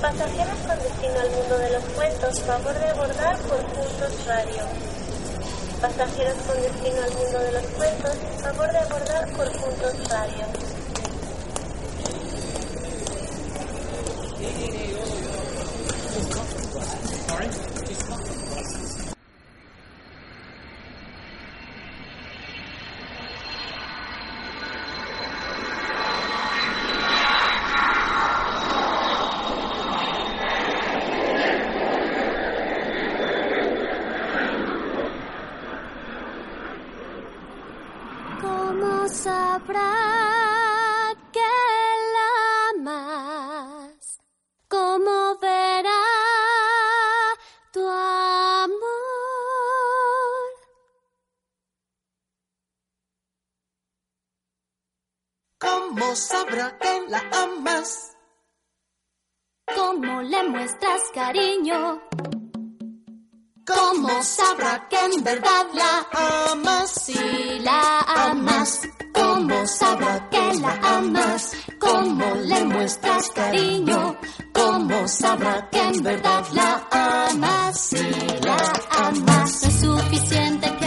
Pasajeros con destino al mundo de los cuentos, favor de abordar por puntos radio. Pasajeros con destino al mundo de los cuentos, favor de abordar por puntos radio. ¿Cómo sabrá que la amas? ¿Cómo le muestras cariño? ¿Cómo sabrá que en verdad la amas? Si la amas, ¿cómo sabrá que la amas? ¿Cómo le muestras cariño? ¿Cómo sabrá que en verdad la amas? Si la amas, no es suficiente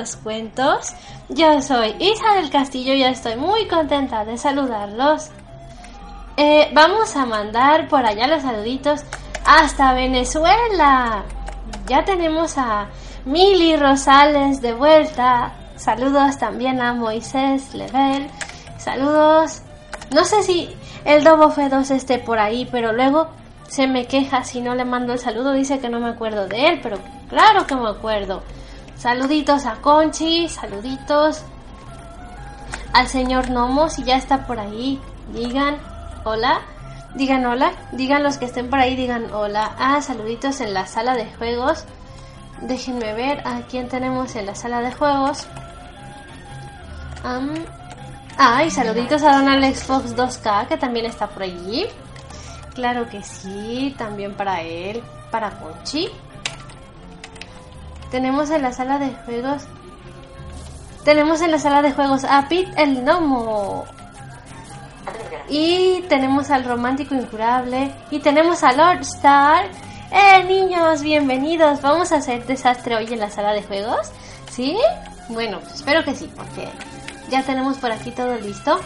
los cuentos. Yo soy Isa del Castillo y estoy muy contenta de saludarlos. Eh, vamos a mandar por allá los saluditos hasta Venezuela. Ya tenemos a Mili Rosales de vuelta. Saludos también a Moisés Level. Saludos. No sé si el Dobo F2 esté por ahí, pero luego se me queja si no le mando el saludo. Dice que no me acuerdo de él, pero claro que me acuerdo. Saluditos a Conchi, saluditos al señor Nomo, si ya está por ahí. Digan hola, digan hola, digan los que estén por ahí, digan hola. Ah, saluditos en la sala de juegos. Déjenme ver a quién tenemos en la sala de juegos. ah, y saluditos a Don Alex Fox 2K, que también está por allí. Claro que sí, también para él, para Conchi. Tenemos en la sala de juegos. Tenemos en la sala de juegos a Pete el Gnomo. Y tenemos al romántico incurable. Y tenemos a Lord Star. ¡Eh, niños! Bienvenidos. ¿Vamos a hacer desastre hoy en la sala de juegos? ¿Sí? Bueno, pues espero que sí, porque ya tenemos por aquí todo listo.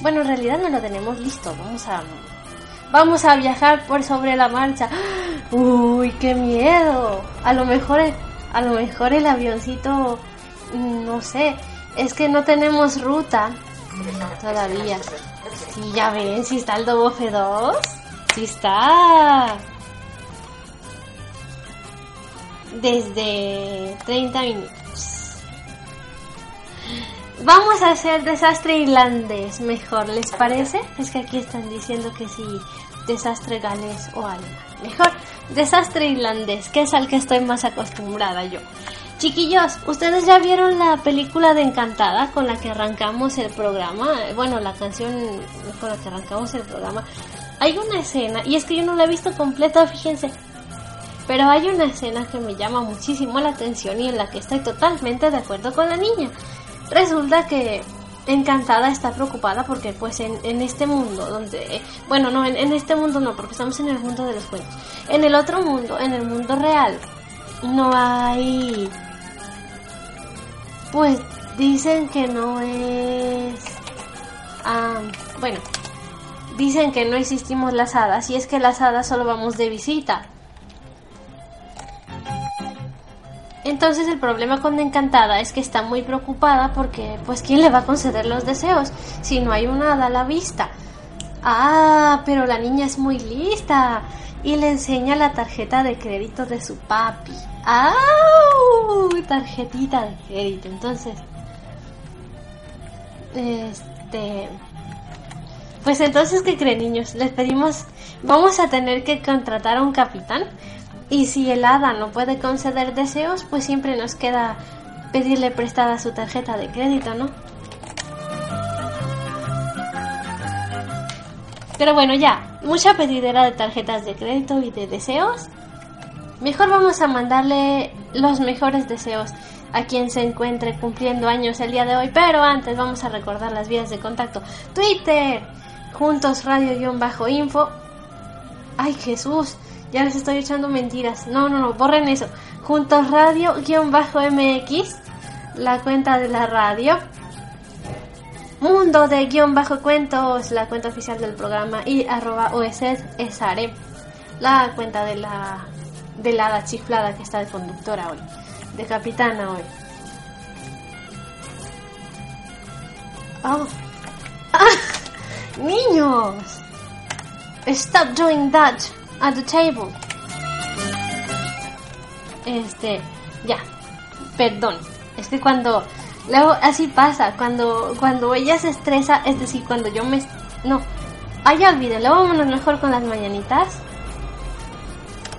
Bueno, en realidad no lo tenemos listo. Vamos a. Vamos a viajar por sobre la marcha. ¡Uy, qué miedo! A lo mejor a lo mejor el avioncito, mm, no sé, es que no tenemos ruta todavía. Sí, ya ven, si está el Dobo F2, si está. Desde 30 minutos. Vamos a hacer desastre irlandés mejor, ¿les parece? Es que aquí están diciendo que sí, desastre galés o algo. Mejor desastre irlandés, que es al que estoy más acostumbrada yo. Chiquillos, ¿ustedes ya vieron la película de Encantada con la que arrancamos el programa? Bueno, la canción con la que arrancamos el programa. Hay una escena, y es que yo no la he visto completa, fíjense. Pero hay una escena que me llama muchísimo la atención y en la que estoy totalmente de acuerdo con la niña. Resulta que Encantada está preocupada porque pues en, en este mundo donde... Bueno, no, en, en, este mundo no, porque estamos en el mundo de los cuentos. En el otro mundo, en el mundo real, no hay... Pues dicen que no es... Ah, bueno, dicen que no existimos las hadas y es que las hadas solo vamos de visita. Entonces el problema con Encantada es que está muy preocupada porque, pues, ¿quién le va a conceder los deseos si no hay una hada a la vista? Ah, pero la niña es muy lista y le enseña la tarjeta de crédito de su papi. ¡Ah! Tarjetita de crédito. Entonces, este... Pues entonces, ¿qué creen niños? Les pedimos, vamos a tener que contratar a un capitán y si el hada no puede conceder deseos, pues siempre nos queda pedirle prestada su tarjeta de crédito, ¿no? Pero bueno, ya, mucha pedidera de tarjetas de crédito y de deseos. Mejor vamos a mandarle los mejores deseos a quien se encuentre cumpliendo años el día de hoy. Pero antes vamos a recordar las vías de contacto. Twitter, juntos radio-info. Ay Jesús, ya les estoy echando mentiras. No, no, no, borren eso. Juntos Radio-MX, la cuenta de la radio. Mundo de guion bajo cuentos, la cuenta oficial del programa. Y arroba esare, la cuenta de la, de la chiflada que está de conductora hoy. De capitana hoy. Oh. ¡Ah! ¡Niños! Stop doing that at the table. Este, ya, perdón. Es que cuando, luego así pasa, cuando, cuando ella se estresa, es decir, cuando yo me, no, ay, olvídenlo, vámonos mejor con las mañanitas.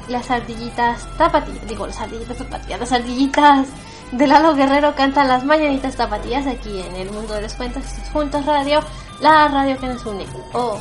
Las ardillitas tapatías, digo, las ardillitas tapatías, las ardillitas de Lalo Guerrero cantan las mañanitas tapatías aquí en el mundo de los cuentos juntos radio, la radio que nos une. Oh.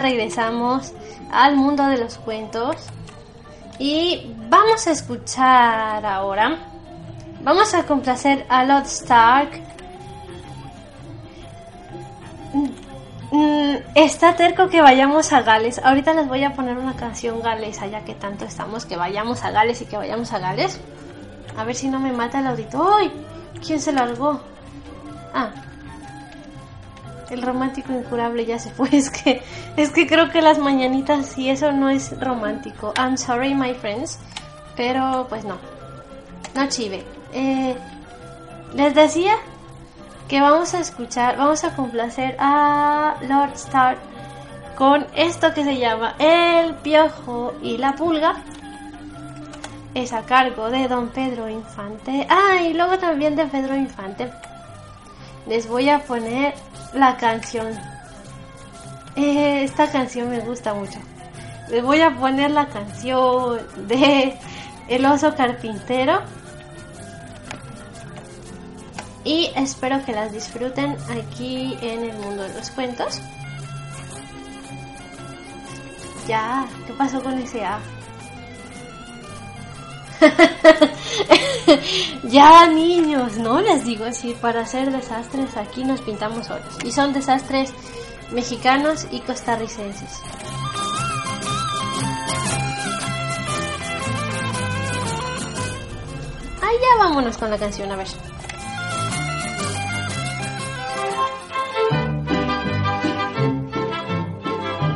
Regresamos al mundo de los cuentos. Y vamos a escuchar ahora. Vamos a complacer a Lord Stark. Mm, Está terco que vayamos a Gales. Ahorita les voy a poner una canción galesa, ya que tanto estamos que vayamos a Gales y que vayamos a Gales. A ver si no me mata el audito. ¡Ay! ¿Quién se largó? El romántico incurable ya se fue. Es que, es que creo que las mañanitas y eso no es romántico. I'm sorry, my friends. Pero pues no. No chive. Eh, les decía que vamos a escuchar, vamos a complacer a Lord Stark con esto que se llama El Piojo y la Pulga. Es a cargo de Don Pedro Infante. Ah, y luego también de Pedro Infante. Les voy a poner la canción. Eh, esta canción me gusta mucho. Les voy a poner la canción de El oso carpintero. Y espero que las disfruten aquí en el mundo de los cuentos. Ya, ¿qué pasó con ese A? ya niños, ¿no? Les digo así, para hacer desastres aquí nos pintamos solos. Y son desastres mexicanos y costarricenses. Ah, ya vámonos con la canción, a ver.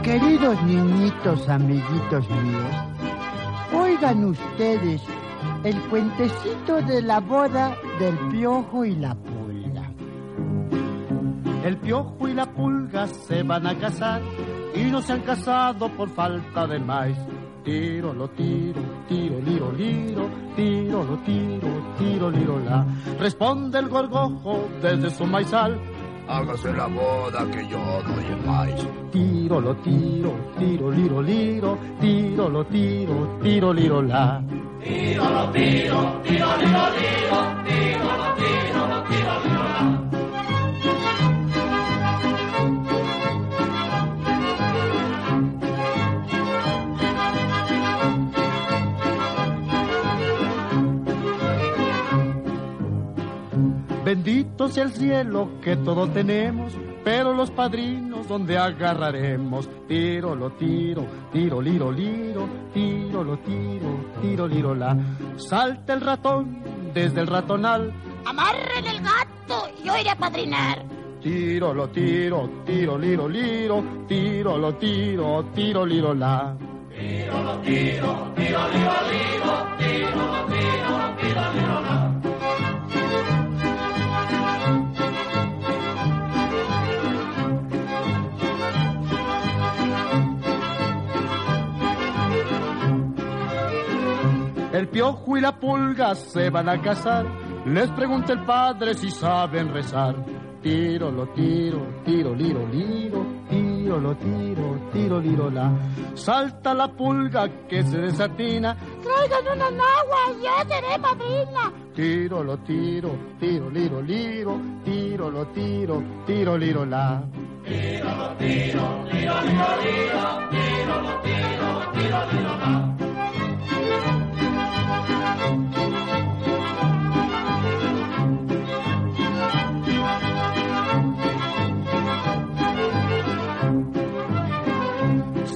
Queridos niñitos, amiguitos míos, oigan ustedes el cuentecito de la boda del piojo y la pulga. El piojo y la pulga se van a casar y no se han casado por falta de maíz. Tiro, lo tiro, tiro, liro, liro, tiro, lo tiro, tiro, liro, la. Responde el gorgojo desde su maizal. Hágase la boda que yo doy el maíz. Tiro, lo tiro, tiro, liro, liro, tiro, lo tiro, tiro, liro, la. Bendito sea el cielo que todo tenemos, pero los padrinos donde agarraremos. Tiro, lo tiro, tiro, liro, liro, tiro, lo tiro, tiro, liro, la. Salta el ratón desde el ratonal. Amarren el gato, yo iré a padrinar. Tiro, lo tiro, tiro, liro, liro, tiro, lo tiro, tiro, liro, la. El piojo y la pulga se van a casar. Les pregunta el padre si saben rezar. Tiro, lo tiro, tiro, liro, liro, tiro, lo tiro, tiro, liro, la. Salta la pulga que se desatina. Traigan una nagua, yo seré madrina. Tiro, lo tiro, tiro, liro, liro, tiro, lo tiro, tiro, liro, la.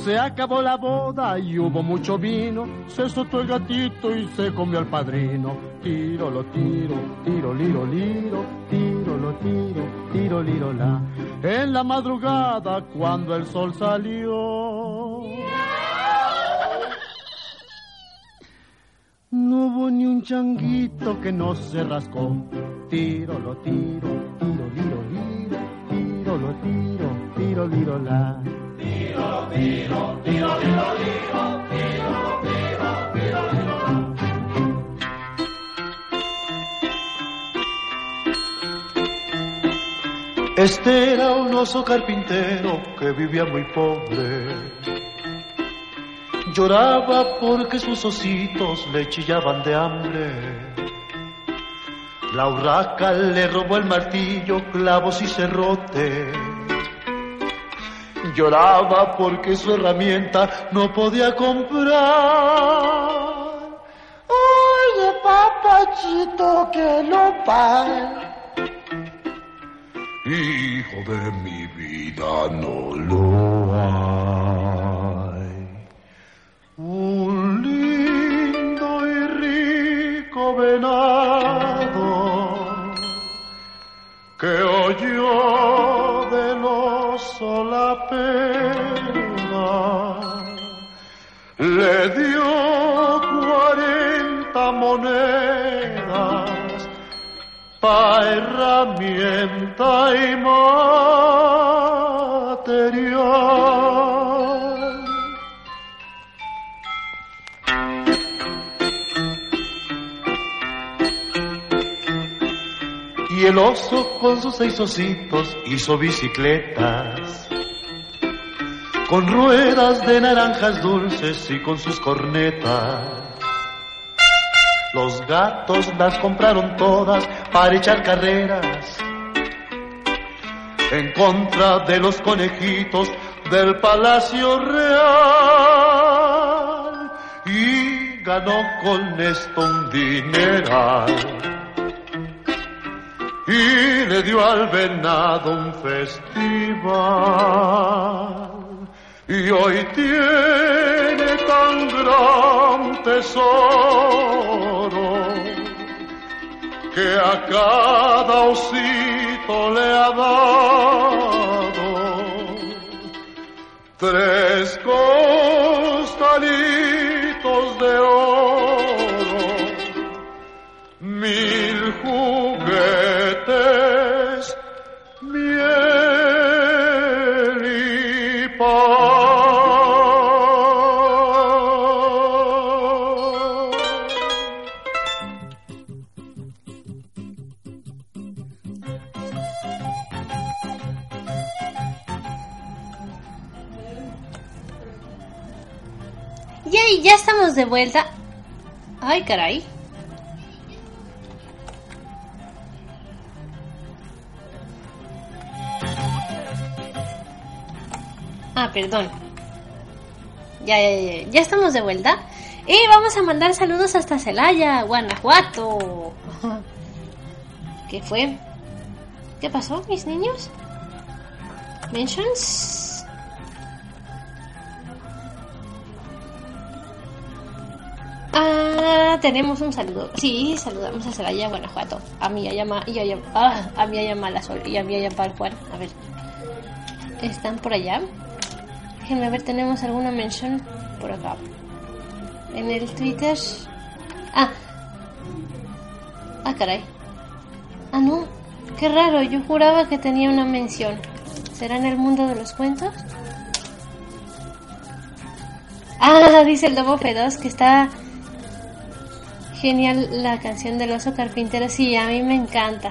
Se acabó la boda y hubo mucho vino. Se soltó el gatito y se comió al padrino. Tiro, lo tiro, tiro, liro, liro, tiro, lo tiro, tiro, liro, la. En la madrugada, cuando el sol salió. No hubo ni un changuito que no se rascó. Tiro, lo tiro, tiro, liro, liro, tiro, lo tiro, tiro, tiro, liro, la. Este era un oso carpintero que vivía muy pobre. Lloraba porque sus ositos le chillaban de hambre. La urraca le robó el martillo, clavos y cerrote. Lloraba porque su herramienta no podía comprar. Oye, papachito, que lo pague. Hijo de mi vida, no lo venado que oyó del oso la pena le dio cuarenta monedas pa herramienta y material. El oso con sus seis ositos hizo bicicletas, con ruedas de naranjas dulces y con sus cornetas. Los gatos las compraron todas para echar carreras. En contra de los conejitos del Palacio Real. Y ganó con esto un dineral y le dio al venado un festival. Y hoy tiene tan gran tesoro que a cada osito le ha dado tres costalitos de oro, mil juguetes, y ya estamos de vuelta. Ay, caray. Ah, perdón. Ya, ya, ya, ya estamos de vuelta. Y vamos a mandar saludos hasta Celaya, Guanajuato. ¿Qué fue? ¿Qué pasó, mis niños? ¿Mentions? Ah, tenemos un saludo. Sí, saludamos a Celaya, Guanajuato. A mi Ayama y Ayama, ah, a Ayama la Sol y a mi Ayama Juan. A ver. ¿Están por allá? Déjenme ver, tenemos alguna mención por acá. En el Twitter. Ah. Ah, caray. Ah, no. Qué raro, yo juraba que tenía una mención. ¿Será en el mundo de los cuentos? Ah, dice el Lobo Feroz que está genial la canción del oso carpintero. Sí, a mí me encanta.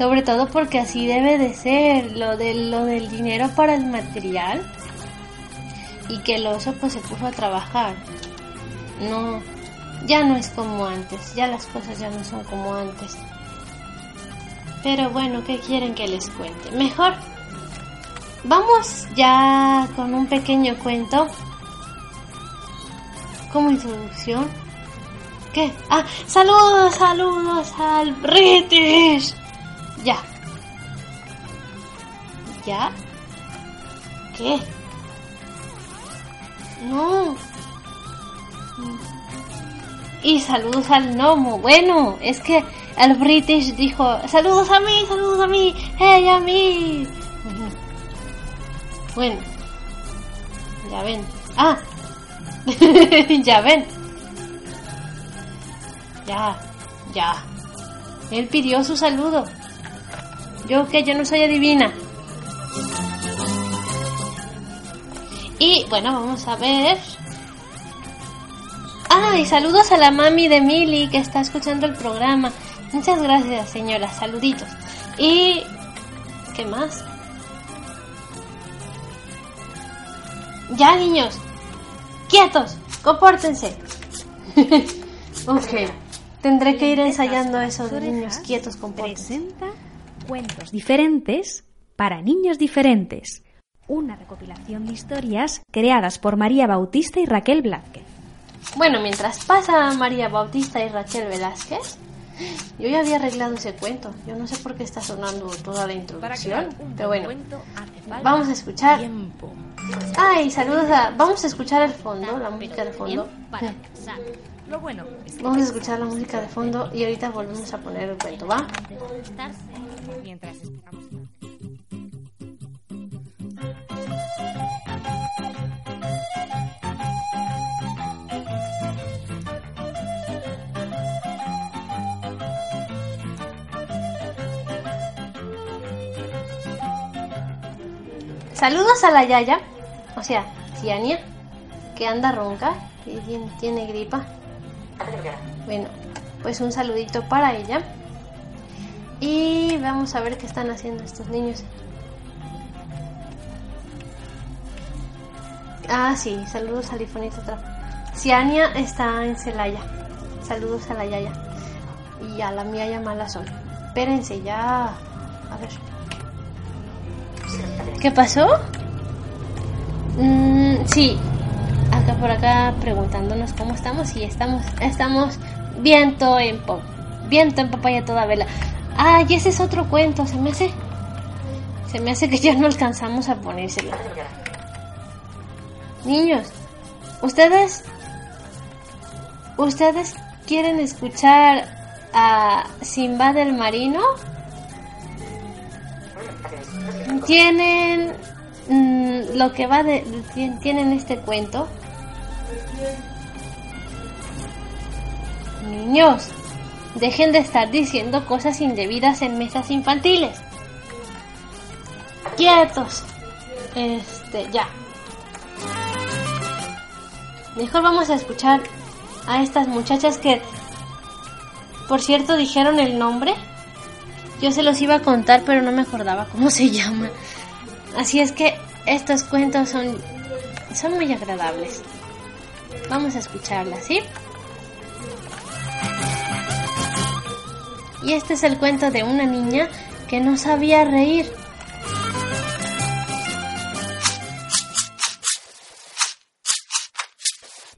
Sobre todo porque así debe de ser lo, de, lo del dinero para el material. Y que el oso pues se puso a trabajar. No, ya no es como antes. Ya las cosas ya no son como antes. Pero bueno, ¿qué quieren que les cuente? Mejor vamos ya con un pequeño cuento como introducción. ¿Qué? Ah, saludos, saludos al British. Ya. ¿Ya? ¿Qué? No. Y saludos al gnomo. Bueno, es que el British dijo, saludos a mí, saludos a mí, hey a mí. Bueno, ya ven. Ah, ya ven. Ya, ya. Él pidió su saludo. Yo que yo no soy adivina. Y bueno, vamos a ver. Ah, y saludos a la mami de Mili que está escuchando el programa. Muchas gracias, señora. Saluditos. Y... ¿Qué más? Ya, niños. Quietos. Compórtense. ok. Tendré que ir ensayando eso de niños quietos, compórtense. Cuentos diferentes para niños diferentes. Una recopilación de historias creadas por María Bautista y Raquel Blázquez. Bueno, mientras pasa María Bautista y Rachel Velázquez, yo ya había arreglado ese cuento. Yo no sé por qué está sonando toda la introducción, pero bueno, vamos a escuchar. Ay, saludos a. Vamos a escuchar el fondo, la música de fondo. Lo bueno Vamos a escuchar la música de fondo y ahorita volvemos a poner el cuento, ¿va? mientras esperamos. Saludos a la Yaya, o sea, Ciania, que anda ronca y tiene, tiene Bueno, pues un saludito para ella. Y vamos a ver qué están haciendo estos niños. Ah, sí, saludos a Lifonita. Ciania está en Celaya. Saludos a la Yaya. Y a la mía llamada Sol. Espérense, ya. A ver. ¿Qué pasó? Mm, sí, acá por acá preguntándonos cómo estamos y estamos estamos viento en po- viento en papaya toda vela. Ah, y ese es otro cuento, se me hace se me hace que ya no alcanzamos a ponérselo. Niños, ustedes ustedes quieren escuchar a Simba del Marino? tienen mm, lo que va de tien- tienen este cuento niños dejen de estar diciendo cosas indebidas en mesas infantiles quietos este ya mejor vamos a escuchar a estas muchachas que por cierto dijeron el nombre yo se los iba a contar, pero no me acordaba cómo se llama. Así es que estos cuentos son, son muy agradables. Vamos a escucharlas, ¿sí? Y este es el cuento de una niña que no sabía reír.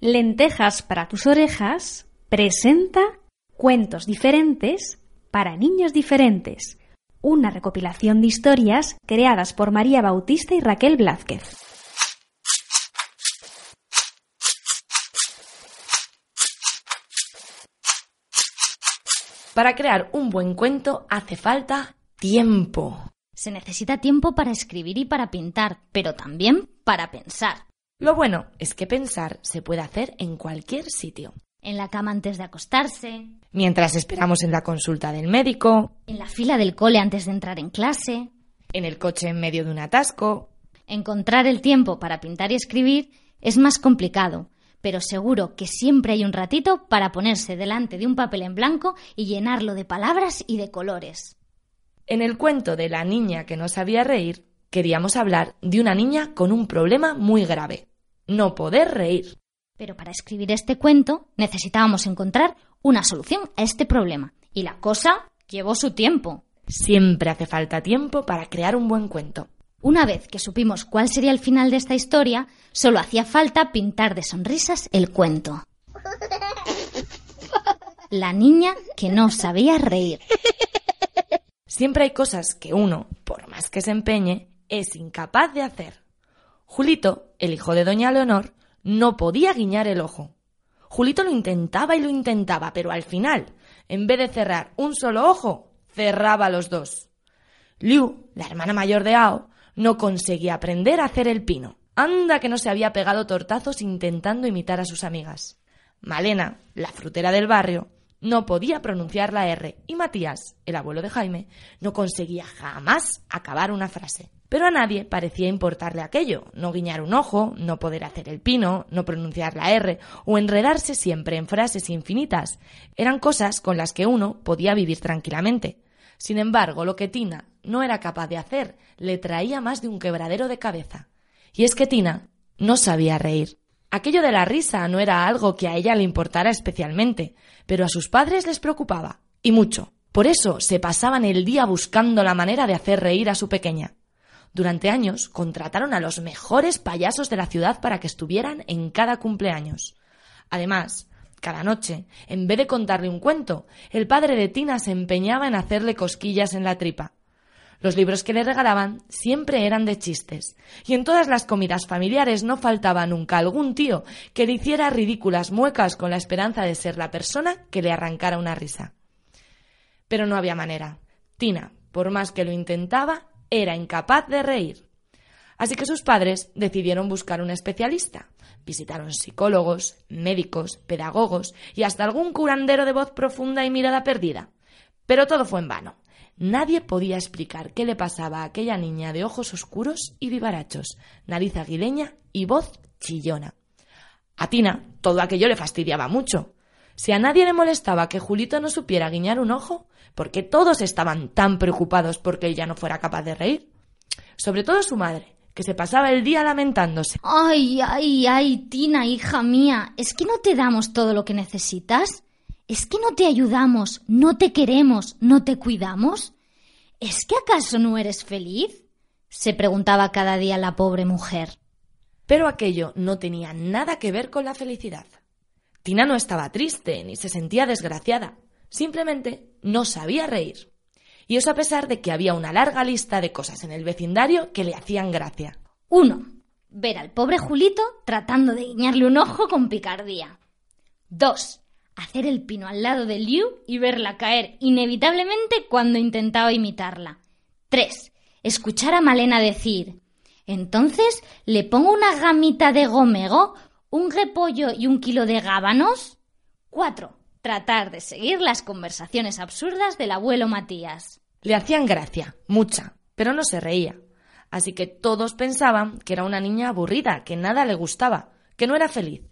Lentejas para tus orejas presenta cuentos diferentes para niños diferentes. Una recopilación de historias creadas por María Bautista y Raquel Blázquez. Para crear un buen cuento hace falta tiempo. Se necesita tiempo para escribir y para pintar, pero también para pensar. Lo bueno es que pensar se puede hacer en cualquier sitio. En la cama antes de acostarse, Mientras esperamos en la consulta del médico, en la fila del cole antes de entrar en clase. en el coche en medio de un atasco. Encontrar el tiempo para pintar y escribir es más complicado, pero seguro que siempre hay un ratito para ponerse delante de un papel en blanco y llenarlo de palabras y de colores. En el cuento de la niña que no sabía reír, queríamos hablar de una niña con un problema muy grave. No poder reír. Pero para escribir este cuento necesitábamos encontrar una solución a este problema. Y la cosa llevó su tiempo. Siempre hace falta tiempo para crear un buen cuento. Una vez que supimos cuál sería el final de esta historia, solo hacía falta pintar de sonrisas el cuento. La niña que no sabía reír. Siempre hay cosas que uno, por más que se empeñe, es incapaz de hacer. Julito, el hijo de doña Leonor, no podía guiñar el ojo. Julito lo intentaba y lo intentaba, pero al final, en vez de cerrar un solo ojo, cerraba los dos. Liu, la hermana mayor de Ao, no conseguía aprender a hacer el pino. Anda que no se había pegado tortazos intentando imitar a sus amigas. Malena, la frutera del barrio, no podía pronunciar la R y Matías, el abuelo de Jaime, no conseguía jamás acabar una frase. Pero a nadie parecía importarle aquello, no guiñar un ojo, no poder hacer el pino, no pronunciar la R o enredarse siempre en frases infinitas. Eran cosas con las que uno podía vivir tranquilamente. Sin embargo, lo que Tina no era capaz de hacer le traía más de un quebradero de cabeza. Y es que Tina no sabía reír. Aquello de la risa no era algo que a ella le importara especialmente, pero a sus padres les preocupaba, y mucho. Por eso se pasaban el día buscando la manera de hacer reír a su pequeña. Durante años contrataron a los mejores payasos de la ciudad para que estuvieran en cada cumpleaños. Además, cada noche, en vez de contarle un cuento, el padre de Tina se empeñaba en hacerle cosquillas en la tripa. Los libros que le regalaban siempre eran de chistes, y en todas las comidas familiares no faltaba nunca algún tío que le hiciera ridículas muecas con la esperanza de ser la persona que le arrancara una risa. Pero no había manera. Tina, por más que lo intentaba, era incapaz de reír. Así que sus padres decidieron buscar un especialista. Visitaron psicólogos, médicos, pedagogos y hasta algún curandero de voz profunda y mirada perdida. Pero todo fue en vano. Nadie podía explicar qué le pasaba a aquella niña de ojos oscuros y vivarachos, nariz aguileña y voz chillona. A Tina todo aquello le fastidiaba mucho. Si a nadie le molestaba que Julito no supiera guiñar un ojo, ¿por qué todos estaban tan preocupados porque ella no fuera capaz de reír? Sobre todo su madre, que se pasaba el día lamentándose. Ay, ay, ay, Tina, hija mía, ¿es que no te damos todo lo que necesitas? ¿Es que no te ayudamos, no te queremos, no te cuidamos? ¿Es que acaso no eres feliz? se preguntaba cada día la pobre mujer. Pero aquello no tenía nada que ver con la felicidad. Tina no estaba triste ni se sentía desgraciada, simplemente no sabía reír. Y eso a pesar de que había una larga lista de cosas en el vecindario que le hacían gracia. Uno, ver al pobre Julito tratando de guiñarle un ojo con picardía. Dos, hacer el pino al lado de Liu y verla caer inevitablemente cuando intentaba imitarla. 3. Escuchar a Malena decir Entonces, ¿le pongo una gamita de gomego, un repollo y un kilo de gábanos? 4. Tratar de seguir las conversaciones absurdas del abuelo Matías. Le hacían gracia, mucha, pero no se reía. Así que todos pensaban que era una niña aburrida, que nada le gustaba, que no era feliz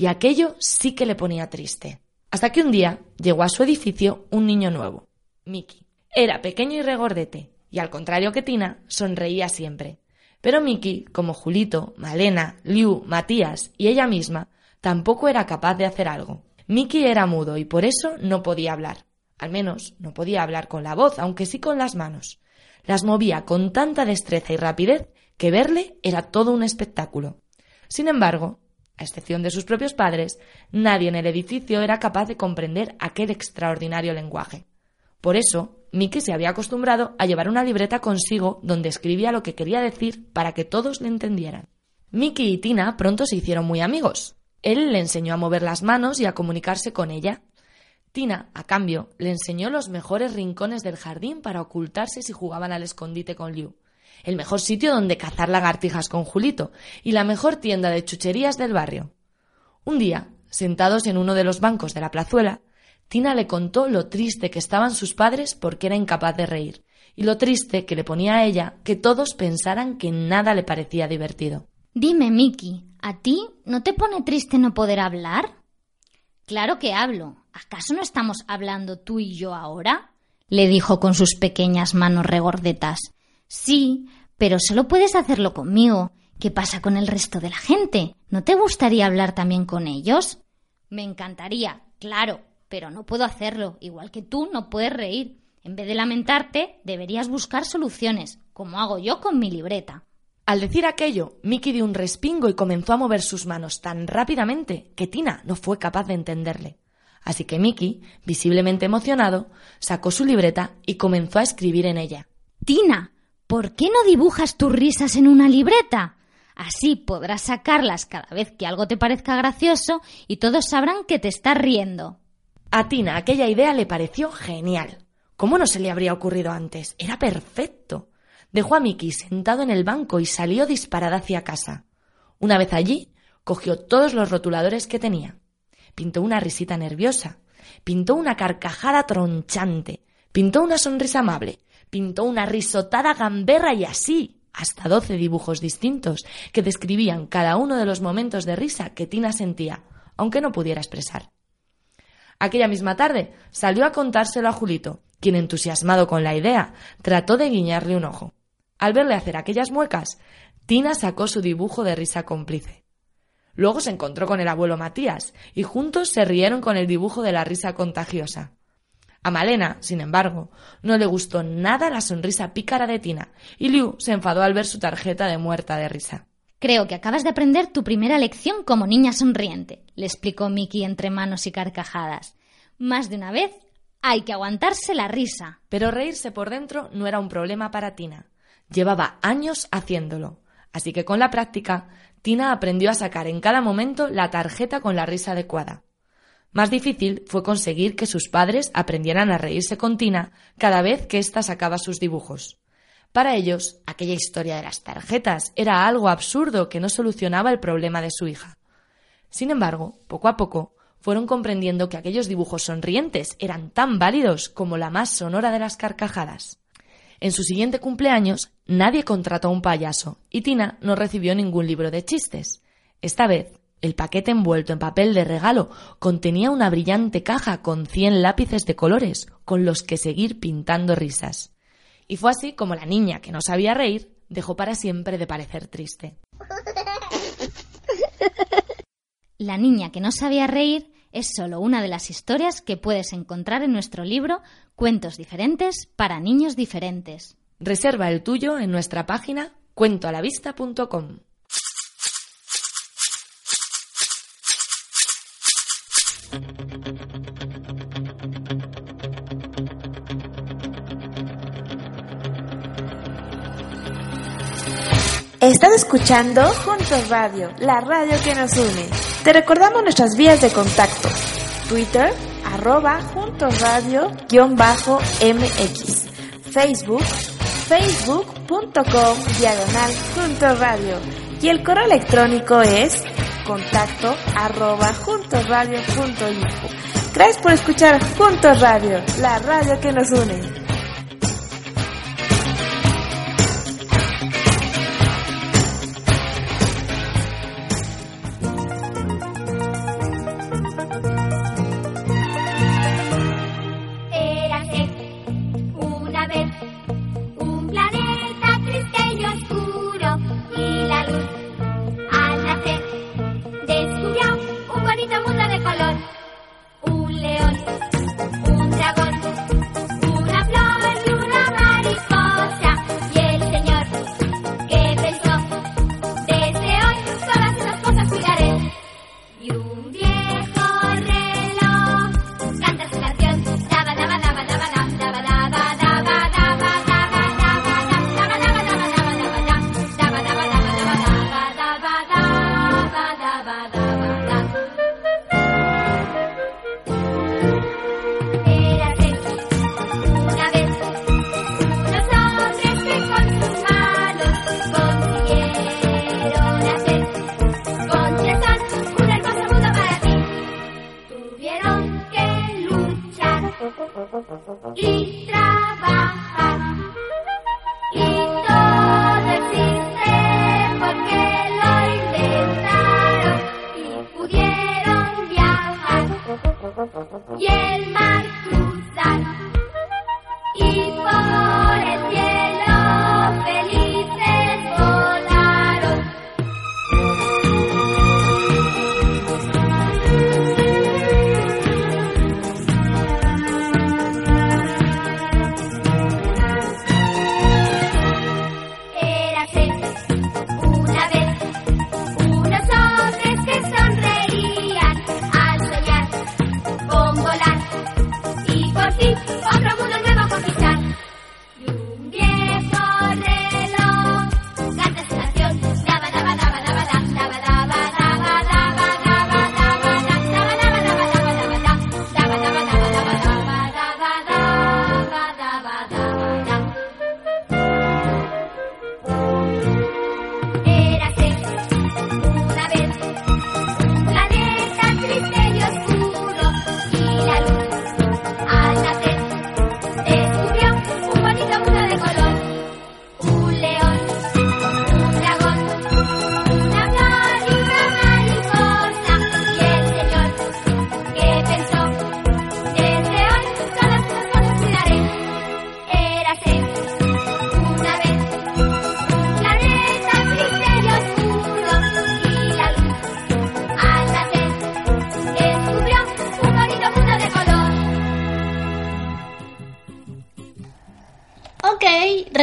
y aquello sí que le ponía triste. Hasta que un día llegó a su edificio un niño nuevo, Mickey. Era pequeño y regordete, y al contrario que Tina, sonreía siempre. Pero Mickey, como Julito, Malena, Liu, Matías y ella misma, tampoco era capaz de hacer algo. Mickey era mudo y por eso no podía hablar. Al menos no podía hablar con la voz, aunque sí con las manos. Las movía con tanta destreza y rapidez que verle era todo un espectáculo. Sin embargo, a excepción de sus propios padres, nadie en el edificio era capaz de comprender aquel extraordinario lenguaje. Por eso, Mickey se había acostumbrado a llevar una libreta consigo donde escribía lo que quería decir para que todos le entendieran. Mickey y Tina pronto se hicieron muy amigos. Él le enseñó a mover las manos y a comunicarse con ella. Tina, a cambio, le enseñó los mejores rincones del jardín para ocultarse si jugaban al escondite con Liu el mejor sitio donde cazar lagartijas con Julito y la mejor tienda de chucherías del barrio. Un día, sentados en uno de los bancos de la plazuela, Tina le contó lo triste que estaban sus padres porque era incapaz de reír, y lo triste que le ponía a ella que todos pensaran que nada le parecía divertido. Dime, Miki, ¿a ti no te pone triste no poder hablar? Claro que hablo. ¿Acaso no estamos hablando tú y yo ahora? le dijo con sus pequeñas manos regordetas. Sí, pero solo puedes hacerlo conmigo. ¿Qué pasa con el resto de la gente? ¿No te gustaría hablar también con ellos? Me encantaría, claro, pero no puedo hacerlo. Igual que tú no puedes reír. En vez de lamentarte, deberías buscar soluciones, como hago yo con mi libreta. Al decir aquello, Mickey dio un respingo y comenzó a mover sus manos tan rápidamente que Tina no fue capaz de entenderle. Así que Mickey, visiblemente emocionado, sacó su libreta y comenzó a escribir en ella. Tina, ¿por qué no dibujas tus risas en una libreta? Así podrás sacarlas cada vez que algo te parezca gracioso y todos sabrán que te estás riendo. A Tina aquella idea le pareció genial. ¿Cómo no se le habría ocurrido antes? Era perfecto. Dejó a Mickey sentado en el banco y salió disparada hacia casa. Una vez allí, cogió todos los rotuladores que tenía. Pintó una risita nerviosa Pintó una carcajada tronchante, pintó una sonrisa amable, pintó una risotada gamberra y así, hasta doce dibujos distintos que describían cada uno de los momentos de risa que Tina sentía, aunque no pudiera expresar. Aquella misma tarde salió a contárselo a Julito, quien entusiasmado con la idea trató de guiñarle un ojo. Al verle hacer aquellas muecas, Tina sacó su dibujo de risa cómplice. Luego se encontró con el abuelo Matías y juntos se rieron con el dibujo de la risa contagiosa. A Malena, sin embargo, no le gustó nada la sonrisa pícara de Tina y Liu se enfadó al ver su tarjeta de muerta de risa. Creo que acabas de aprender tu primera lección como niña sonriente, le explicó Mickey entre manos y carcajadas. Más de una vez hay que aguantarse la risa. Pero reírse por dentro no era un problema para Tina. Llevaba años haciéndolo. Así que con la práctica, Tina aprendió a sacar en cada momento la tarjeta con la risa adecuada. Más difícil fue conseguir que sus padres aprendieran a reírse con Tina cada vez que ésta sacaba sus dibujos. Para ellos, aquella historia de las tarjetas era algo absurdo que no solucionaba el problema de su hija. Sin embargo, poco a poco, fueron comprendiendo que aquellos dibujos sonrientes eran tan válidos como la más sonora de las carcajadas. En su siguiente cumpleaños, nadie contrató a un payaso y Tina no recibió ningún libro de chistes. Esta vez, el paquete envuelto en papel de regalo contenía una brillante caja con cien lápices de colores con los que seguir pintando risas. Y fue así como la niña que no sabía reír dejó para siempre de parecer triste. La niña que no sabía reír es solo una de las historias que puedes encontrar en nuestro libro Cuentos diferentes para niños diferentes. Reserva el tuyo en nuestra página cuentoalavista.com. Estás escuchando Juntos Radio, la radio que nos une. Te recordamos nuestras vías de contacto. Twitter, arroba Juntos Radio, guion bajo MX. Facebook, facebook.com, diagonal Juntos Radio. Y el correo electrónico es contacto arroba juntosradio.info. Gracias por escuchar Juntos Radio, la radio que nos une.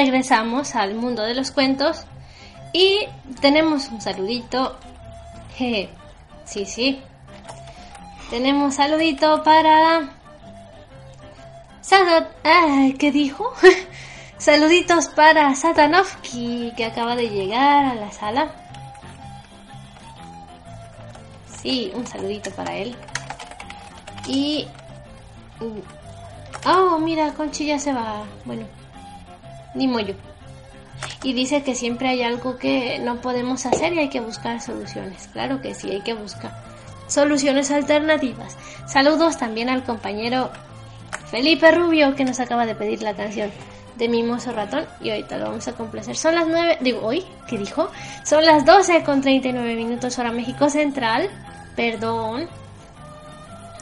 Regresamos al mundo de los cuentos y tenemos un saludito. Jeje. Sí, sí. Tenemos saludito para... Ah, ¿Qué dijo? Saluditos para Satanovki, que acaba de llegar a la sala. Sí, un saludito para él. Y... Oh, mira, Conchi ya se va. Bueno, ni mollo. Y dice que siempre hay algo que no podemos hacer y hay que buscar soluciones. Claro que sí, hay que buscar soluciones alternativas. Saludos también al compañero Felipe Rubio que nos acaba de pedir la canción de Mimoso Ratón y ahorita lo vamos a complacer. Son las 9, digo, hoy, ¿qué dijo? Son las 12 con 39 minutos hora México Central. Perdón.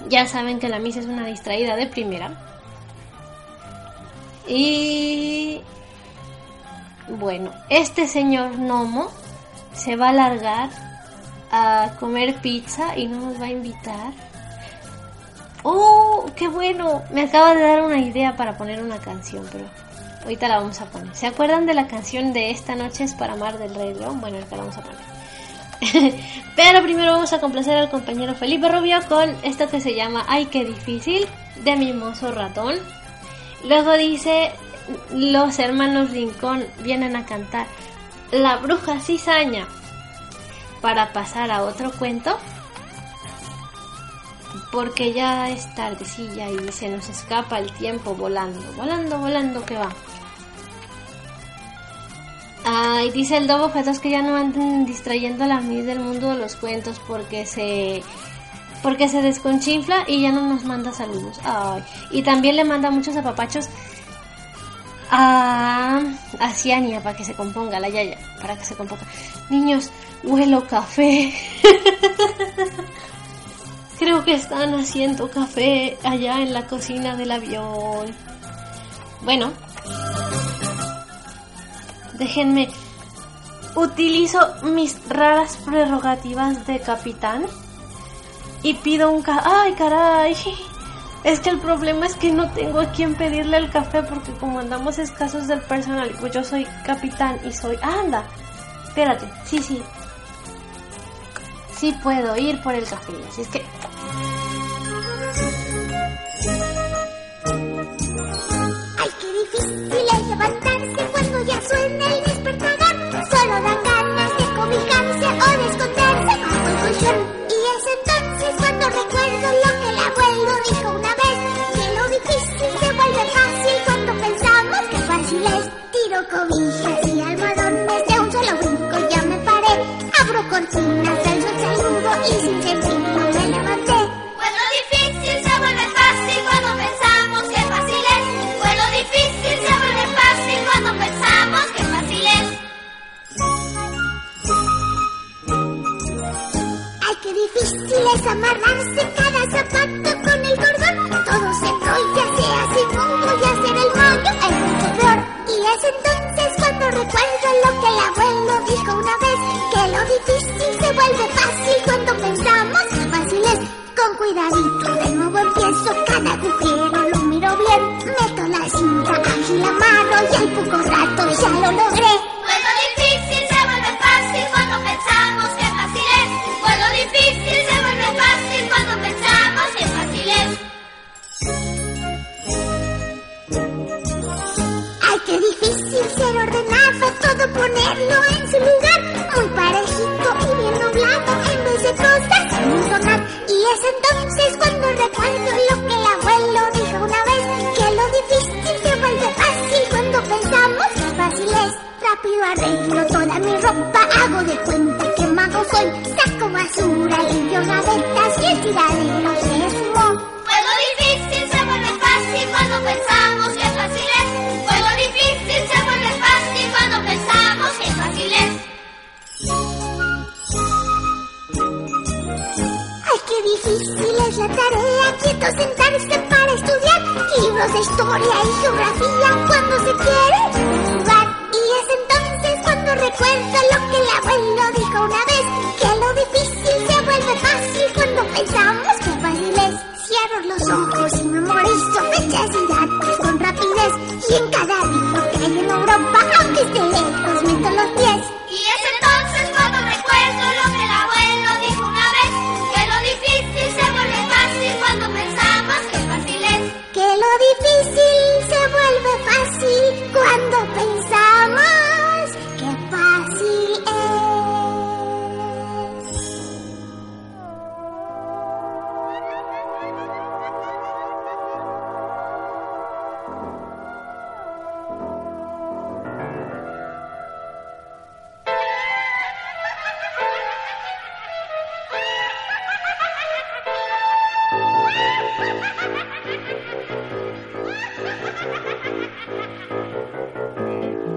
Ya saben que la misa es una distraída de primera. Y bueno, este señor Nomo se va a largar a comer pizza y no nos va a invitar. ¡Oh, qué bueno! Me acaba de dar una idea para poner una canción, pero ahorita la vamos a poner. ¿Se acuerdan de la canción de Esta noche es para amar del Rey León? Bueno, ahorita la vamos a poner. pero primero vamos a complacer al compañero Felipe Rubio con esto que se llama Ay, qué difícil, de Mimoso Ratón. Luego dice los hermanos Rincón vienen a cantar La bruja cizaña para pasar a otro cuento porque ya es tardecilla y se nos escapa el tiempo volando, volando, volando que va. Ay, dice el Dobo Fetos que ya no anden distrayendo a la Miss del mundo de los cuentos porque se porque se desconchinfla y ya no nos manda saludos. Ay, y también le manda muchos apapachos a, a Ciania para que se componga, la Yaya, para que se componga. Niños, huelo café. Creo que están haciendo café allá en la cocina del avión. Bueno, déjenme. Utilizo mis raras prerrogativas de capitán y pido un ca... ¡Ay, caray! Es que el problema es que no tengo a quien pedirle el café porque como andamos escasos del personal, pues yo soy capitán y soy... ¡Ah, anda! Espérate, sí, sí. Sí puedo ir por el café, así es que... Ay, qué difícil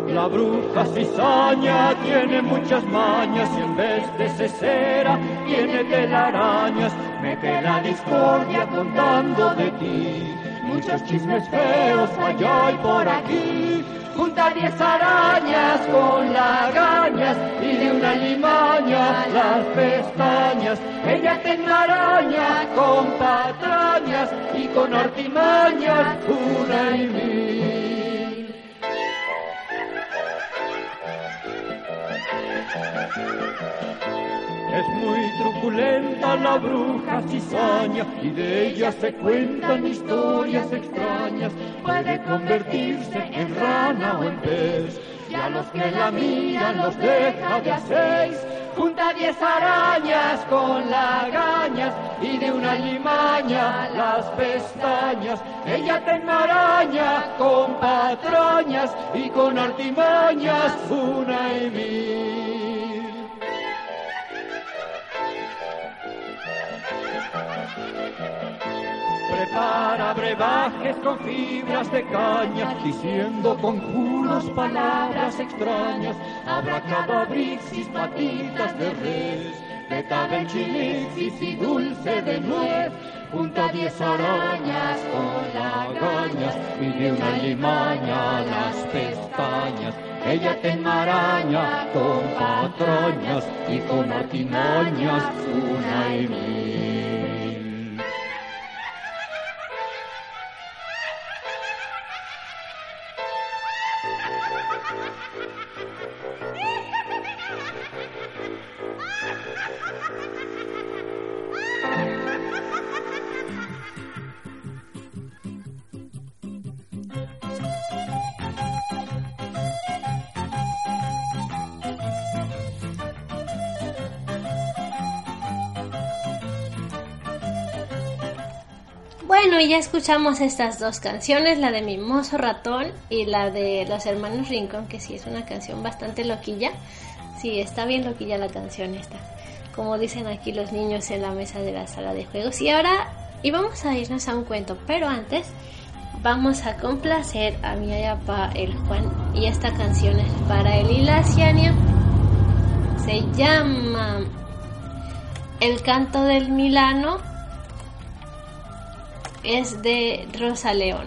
La bruja cizaña tiene muchas mañas y en vez de cesera tiene telarañas. Mete la discordia contando de ti. Muchos chismes feos hay hoy por aquí. Junta diez arañas con lagañas y de una limaña las pestañas ella te enmaraña con patrañas y con artimañas una y mil. Es muy truculenta la bruja cizaña y de ella se cuentan historias extrañas. Puede convertirse en rana o en pez y a los que la miran los deja de a seis. Junta diez arañas con lagañas y de una limaña las pestañas. Ella te enmaraña con patrañas y con artimañas una y mil. Prepara brebajes con fibras de caña, diciendo conjuros palabras extrañas. Abracadabrixis, patitas de res, betabenchilixis y dulce de nuez. Junta diez arañas con lagañas y de una limaña las pestañas. Ella te enmaraña con patrañas y con artimañas una y mil. Bueno, y ya escuchamos estas dos canciones, la de Mimoso Ratón y la de Los Hermanos Rincón, que sí es una canción bastante loquilla. Sí, está bien loquilla la canción esta. Como dicen aquí los niños en la mesa de la sala de juegos. Y ahora íbamos a irnos a un cuento, pero antes vamos a complacer a mi ayapa el Juan. Y esta canción es para el Ilacianio. Se llama El canto del Milano es de Rosa León.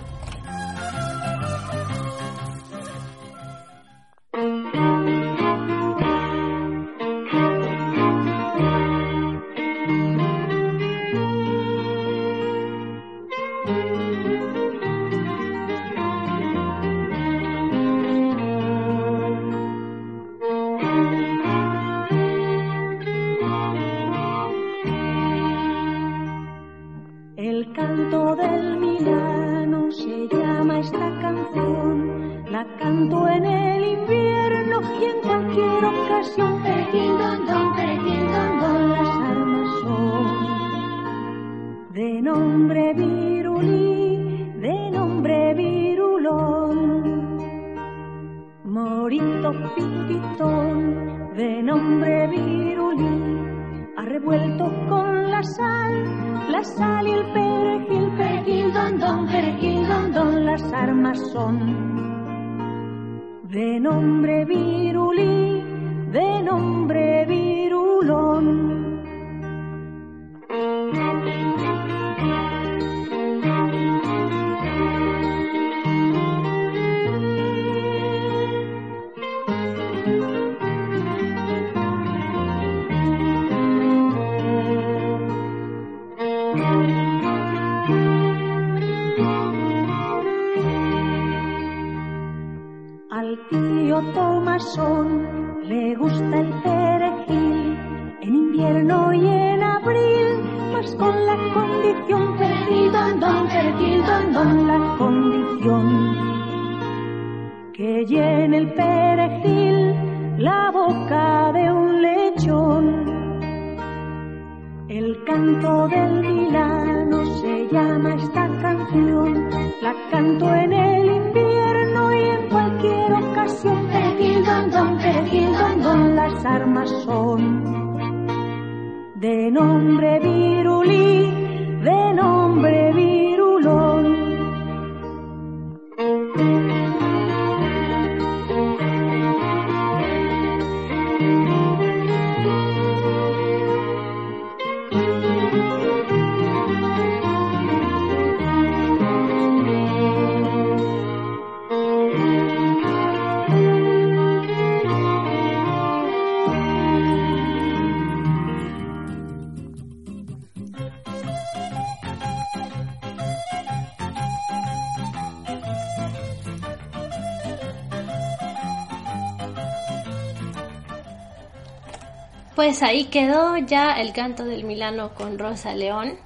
Pues ahí quedó ya el canto del Milano con Rosa León.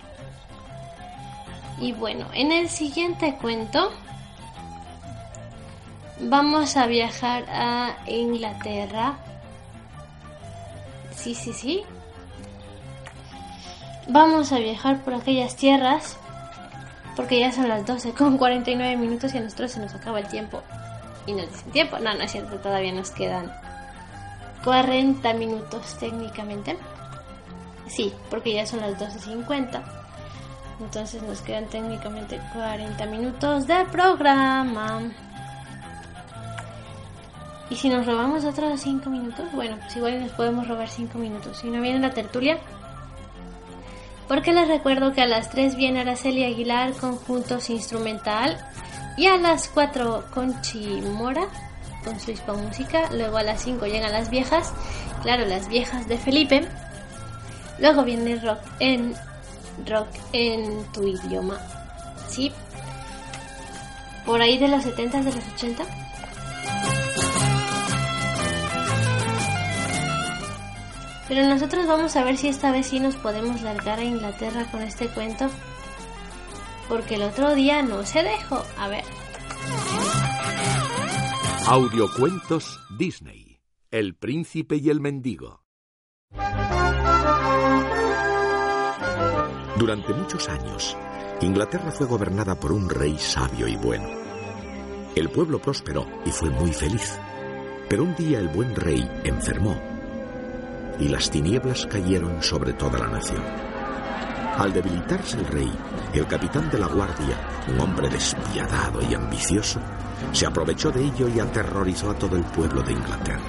Y bueno, en el siguiente cuento vamos a viajar a Inglaterra. Sí, sí, sí. Vamos a viajar por aquellas tierras porque ya son las 12 con 49 minutos y a nosotros se nos acaba el tiempo. Y nos dicen tiempo. No, no es cierto, todavía nos quedan 40 minutos técnicamente. Sí, porque ya son las 12.50. Entonces nos quedan técnicamente 40 minutos de programa. Y si nos robamos otros 5 minutos, bueno, pues igual nos podemos robar 5 minutos. Si no viene la tertulia. Porque les recuerdo que a las 3 viene Araceli Aguilar, conjuntos instrumental. Y a las 4 Conchi Mora, con su hispa música. Luego a las 5 llegan las viejas. Claro, las viejas de Felipe. Luego viene rock en rock en tu idioma. Sí. Por ahí de los 70 de los 80. Pero nosotros vamos a ver si esta vez sí nos podemos largar a Inglaterra con este cuento. Porque el otro día no se dejó. A ver. Audiocuentos Disney. El príncipe y el mendigo. Durante muchos años, Inglaterra fue gobernada por un rey sabio y bueno. El pueblo prosperó y fue muy feliz. Pero un día el buen rey enfermó y las tinieblas cayeron sobre toda la nación. Al debilitarse el rey, el capitán de la guardia, un hombre despiadado y ambicioso, se aprovechó de ello y aterrorizó a todo el pueblo de Inglaterra.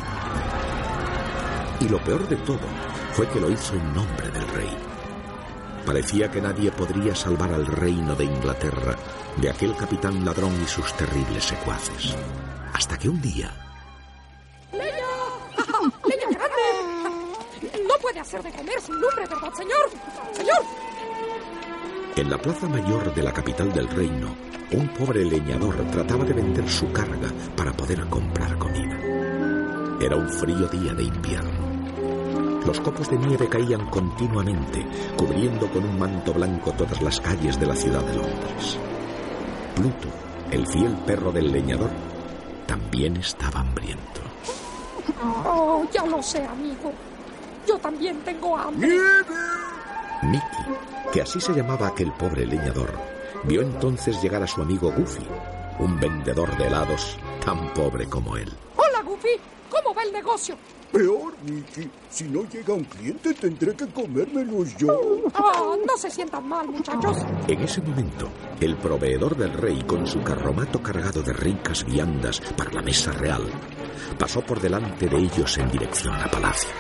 Y lo peor de todo fue que lo hizo en nombre del rey. Parecía que nadie podría salvar al reino de Inglaterra de aquel capitán ladrón y sus terribles secuaces. Hasta que un día, ¡Leña grande! No puede hacer de comer sin lumbre, ¿verdad, señor? ¡Señor! En la plaza mayor de la capital del reino, un pobre leñador trataba de vender su carga para poder comprar comida. Era un frío día de invierno. Los copos de nieve caían continuamente, cubriendo con un manto blanco todas las calles de la ciudad de Londres. Pluto, el fiel perro del leñador, también estaba hambriento. Oh, ya lo sé, amigo. Yo también tengo hambre. Mickey, que así se llamaba aquel pobre leñador, vio entonces llegar a su amigo Goofy, un vendedor de helados tan pobre como él. Hola, Goofy. ¿Cómo va el negocio? Peor, Mickey. Si no llega un cliente, tendré que comérmelos yo. Ah, no se sientan mal, muchachos. En ese momento, el proveedor del rey, con su carromato cargado de ricas viandas para la mesa real, pasó por delante de ellos en dirección a palacio.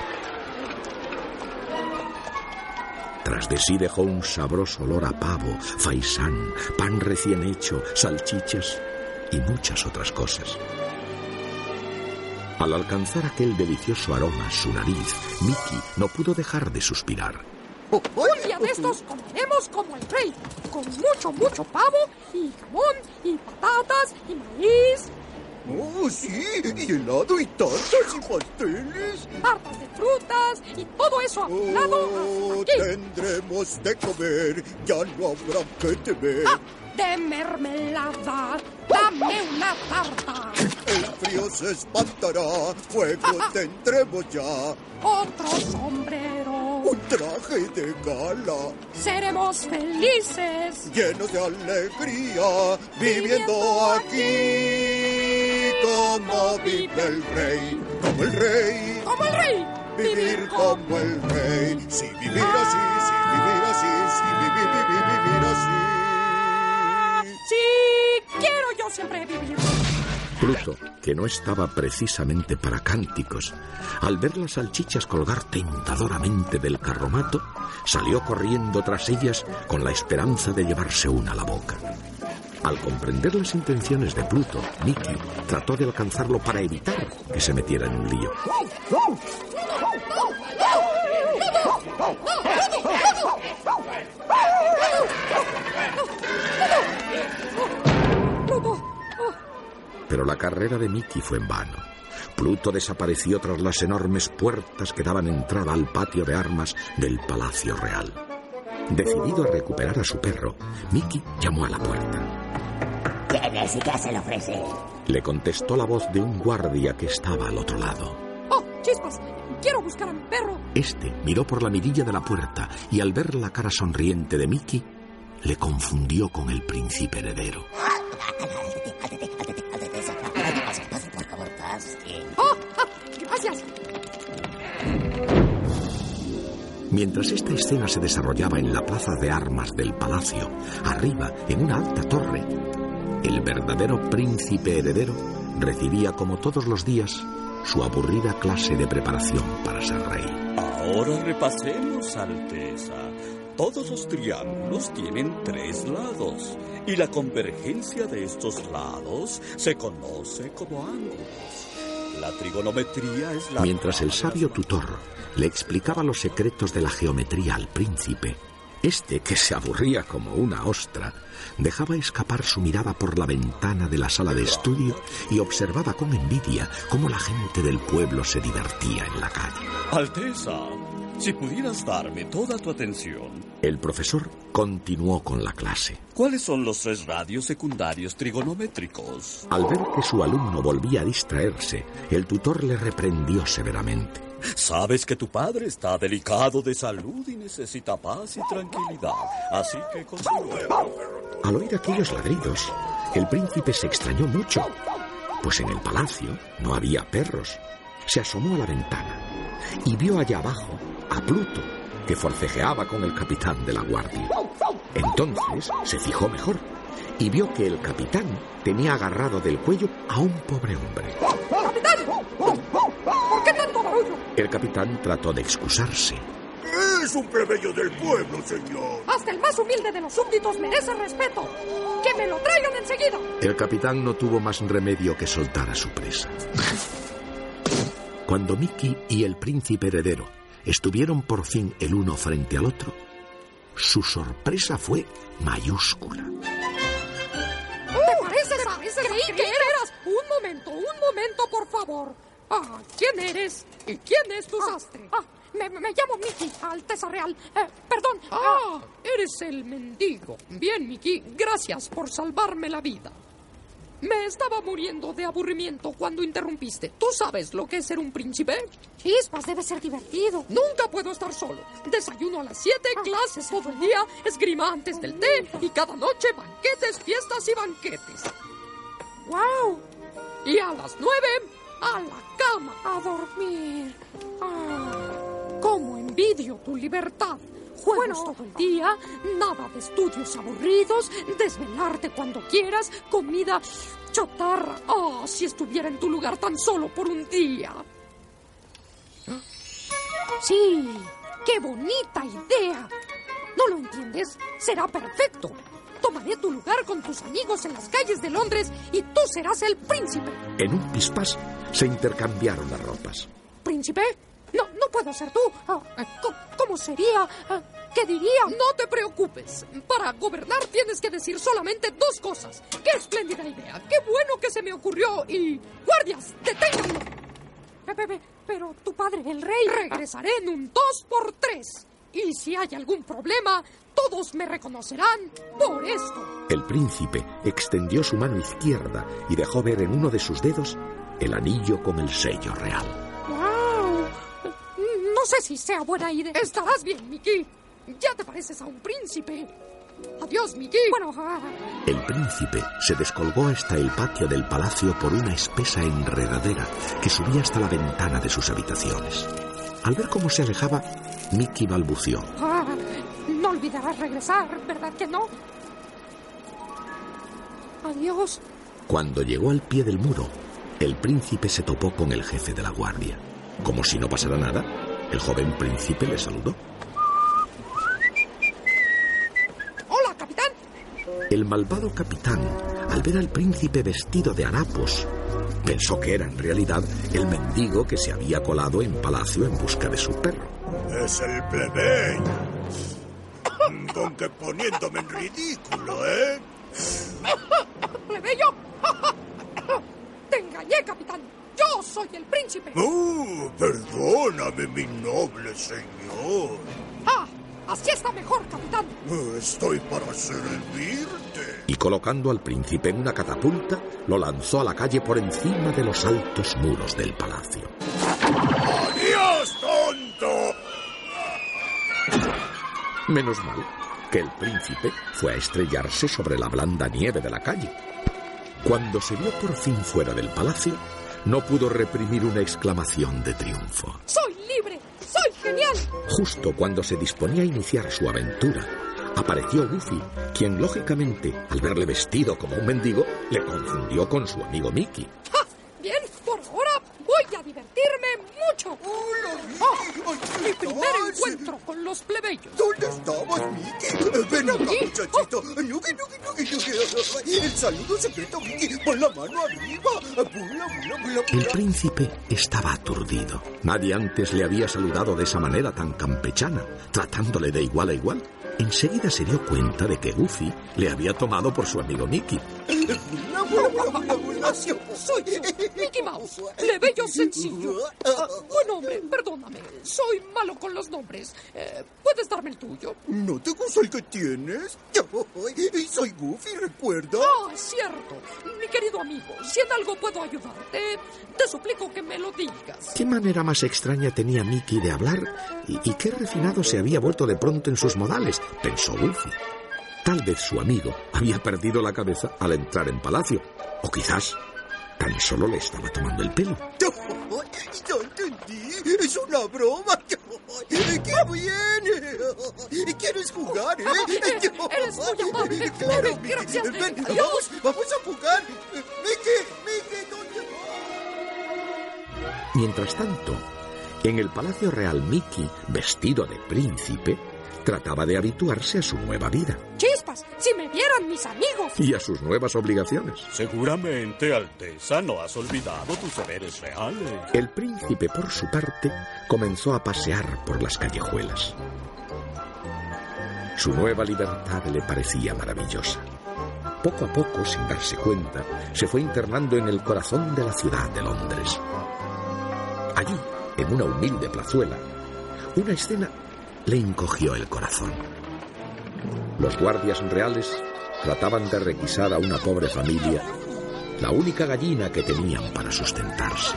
Tras de sí dejó un sabroso olor a pavo, faisán, pan recién hecho, salchichas y muchas otras cosas. Al alcanzar aquel delicioso aroma a su nariz, Mickey no pudo dejar de suspirar. Un día de estos comeremos como el rey, con mucho, mucho pavo y jamón y patatas y maíz, Oh, sí, y helado y tartas y pasteles. hartas de frutas y todo eso amontonado Oh, aquí. tendremos de comer, ya no habrá que temer. Ah, de mermelada, dame una tarta. El frío se espantará, fuego tendremos ya. Otro sombrero. Un traje de gala, Seremos felices. llenos de alegría, viviendo aquí como vive el rey, como el rey. Como el rey. Vivir como el rey, si vivir así, si vivir así, si vivir, vivir, vivir así. Sí, quiero yo siempre vivir. Pluto, que no estaba precisamente para cánticos, al ver las salchichas colgar tentadoramente del carromato, salió corriendo tras ellas con la esperanza de llevarse una a la boca. Al comprender las intenciones de Pluto, Mickey trató de alcanzarlo para evitar que se metiera en un lío. Pero la carrera de Mickey fue en vano. Pluto desapareció tras las enormes puertas que daban entrada al patio de armas del Palacio Real. Decidido a recuperar a su perro, Mickey llamó a la puerta. ¿Quién es y qué se le ofrece? Le contestó la voz de un guardia que estaba al otro lado. ¡Oh, chispas! ¡Quiero buscar a mi perro! Este miró por la mirilla de la puerta y al ver la cara sonriente de Mickey, le confundió con el príncipe heredero. ¡Oh! ah, ¡Gracias! Mientras esta escena se desarrollaba en la plaza de armas del palacio, arriba, en una alta torre, el verdadero príncipe heredero recibía como todos los días su aburrida clase de preparación para ser rey. Ahora repasemos, Alteza. Todos los triángulos tienen tres lados y la convergencia de estos lados se conoce como ángulos. La trigonometría es la... Mientras el sabio tutor le explicaba los secretos de la geometría al príncipe, este, que se aburría como una ostra, dejaba escapar su mirada por la ventana de la sala de estudio y observaba con envidia cómo la gente del pueblo se divertía en la calle. Alteza, si pudieras darme toda tu atención, El profesor continuó con la clase. ¿cuáles son los tres radios secundarios trigonométricos? Al ver que su alumno volvía a distraerse, el tutor le reprendió severamente. Sabes que tu padre está delicado de salud y necesita paz y tranquilidad, así que continúe. Al oír aquellos ladridos, el príncipe se extrañó mucho, pues en el palacio no había perros. Se asomó a la ventana y vio allá abajo a Pluto, que forcejeaba con el capitán de la guardia. Entonces se fijó mejor y vio que el capitán tenía agarrado del cuello a un pobre hombre. ¡Capitán! ¿Por qué tanto El capitán trató de excusarse. Es un plebeyo del pueblo, señor. Hasta el más humilde de los súbditos merece respeto. ¡Que me lo traigan enseguida! El capitán no tuvo más remedio que soltar a su presa. Cuando Mickey y el príncipe heredero estuvieron por fin el uno frente al otro, su sorpresa fue mayúscula. ¿Te parece, sabes? Creí que eras... Un momento, un momento, por favor. Ah, ¿quién eres? ¿Y quién es tu sastre? Ah, me, me llamo Mickey, Alteza Real. Eh, perdón. Ah, eres el mendigo. Bien, Mickey, gracias por salvarme la vida. Me estaba muriendo de aburrimiento cuando interrumpiste. ¿Tú sabes lo que es ser un príncipe? Chispas, debe ser divertido. Nunca puedo estar solo. Desayuno a las 7, clases todo el día, esgrima antes del té y cada noche banquetes, fiestas y banquetes. ¡Wow! Y a las 9, a la cama, a dormir. Ah, ¿Cómo envidio tu libertad? Juegos todo el día, nada de estudios aburridos, desvelarte cuando quieras, comida chotarra. Oh, si estuviera en tu lugar tan solo por un día. Sí, qué bonita idea. ¿No lo entiendes? Será perfecto. Tomaré tu lugar con tus amigos en las calles de Londres y tú serás el príncipe. En un pispás se intercambiaron las ropas. ¿Príncipe? No, no puedo ser tú. Ah, ¿cómo, cómo sería? Ah, ¿Qué diría? No te preocupes. Para gobernar tienes que decir solamente dos cosas. ¡Qué espléndida idea! ¡Qué bueno que se me ocurrió! Y... ¡Guardias! ¡Deténganlo! Pe- pe- pe- Pero tu padre, el rey... Regresaré en un dos por tres. Y si hay algún problema, todos me reconocerán por esto. El príncipe extendió su mano izquierda y dejó ver en uno de sus dedos el anillo con el sello real. ¡Wow! No sé si sea buena idea. Estarás bien, Mickey. Ya te pareces a un príncipe. Adiós, Mickey. Bueno, ah, El príncipe se descolgó hasta el patio del palacio por una espesa enredadera que subía hasta la ventana de sus habitaciones. Al ver cómo se alejaba, Mickey balbució. ah, no olvidarás regresar, ¿verdad que no? Adiós. Cuando llegó al pie del muro, el príncipe se topó con el jefe de la guardia. Como si no pasara nada, el joven príncipe le saludó. Hola, capitán. El malvado capitán, al ver al príncipe vestido de harapos, pensó que era en realidad el mendigo que se había colado en palacio en busca de su perro. Es el plebeyo. Con que poniéndome en ridículo, ¿eh? ¡Plebeyo! ¡Te engañé, capitán! ¡Yo soy el príncipe. ¡Oh, perdóname, mi noble señor! Ah, así está mejor, capitán. Estoy para servirte. Y colocando al príncipe en una catapulta, lo lanzó a la calle por encima de los altos muros del palacio. ¡Adiós, tonto! Menos mal que el príncipe fue a estrellarse sobre la blanda nieve de la calle. Cuando se vio por fin fuera del palacio, no pudo reprimir una exclamación de triunfo. ¡Soy! ¡Soy genial! Justo cuando se disponía a iniciar su aventura, apareció Goofy, quien lógicamente, al verle vestido como un mendigo, le confundió con su amigo Mickey. ¡Ja! Bien, por ahora voy a divertirme mucho. ¡Oh! mi primer encuentro con los plebeyos. ¿Dónde estabas, Mickey? Ven acá, muchachito. Nuki, nuki, nuki, nuki. El saludo secreto, Mickey. Pon la mano arriba. Pula, pula, pula, El príncipe estaba aturdido. Nadie antes le había saludado de esa manera tan campechana, tratándole de igual a igual. Enseguida se dio cuenta de que Goofy le había tomado por su amigo Mickey. Pula. Soy yo, Mickey Mouse, plebeyo sencillo. Ah, buen hombre, perdóname. Soy malo con los nombres. Eh, ¿Puedes darme el tuyo? ¿No te gusta el que tienes? Yo soy Goofy, ¿recuerda? Ah, cierto. Mi querido amigo, si en algo puedo ayudarte, te suplico que me lo digas. ¿Qué manera más extraña tenía Mickey de hablar? ¿Y, y qué refinado se había vuelto de pronto en sus modales? Pensó Goofy. Tal vez su amigo había perdido la cabeza al entrar en palacio. O quizás tan solo le estaba tomando el pelo. Yo, yo entendí. Es una broma. Yo, ¡Qué bien! ¿Quieres jugar, eh? Yo- Eres muy amable. Claro, Eh, gracias. Ven, vamos, vamos a jugar. Mickey, Mickey, ¿dónde Mientras tanto, en el Palacio Real Mickey, vestido de príncipe, trataba de habituarse a su nueva vida Chispas, si me vieran mis amigos. y a sus nuevas obligaciones. Seguramente, Alteza, no has olvidado tus deberes reales. El príncipe, por su parte, comenzó a pasear por las callejuelas. Su nueva libertad le parecía maravillosa. Poco a poco, sin darse cuenta, se fue internando en el corazón de la ciudad de Londres. Allí, en una humilde plazuela, una escena le encogió el corazón. Los guardias reales trataban de requisar a una pobre familia la única gallina que tenían para sustentarse.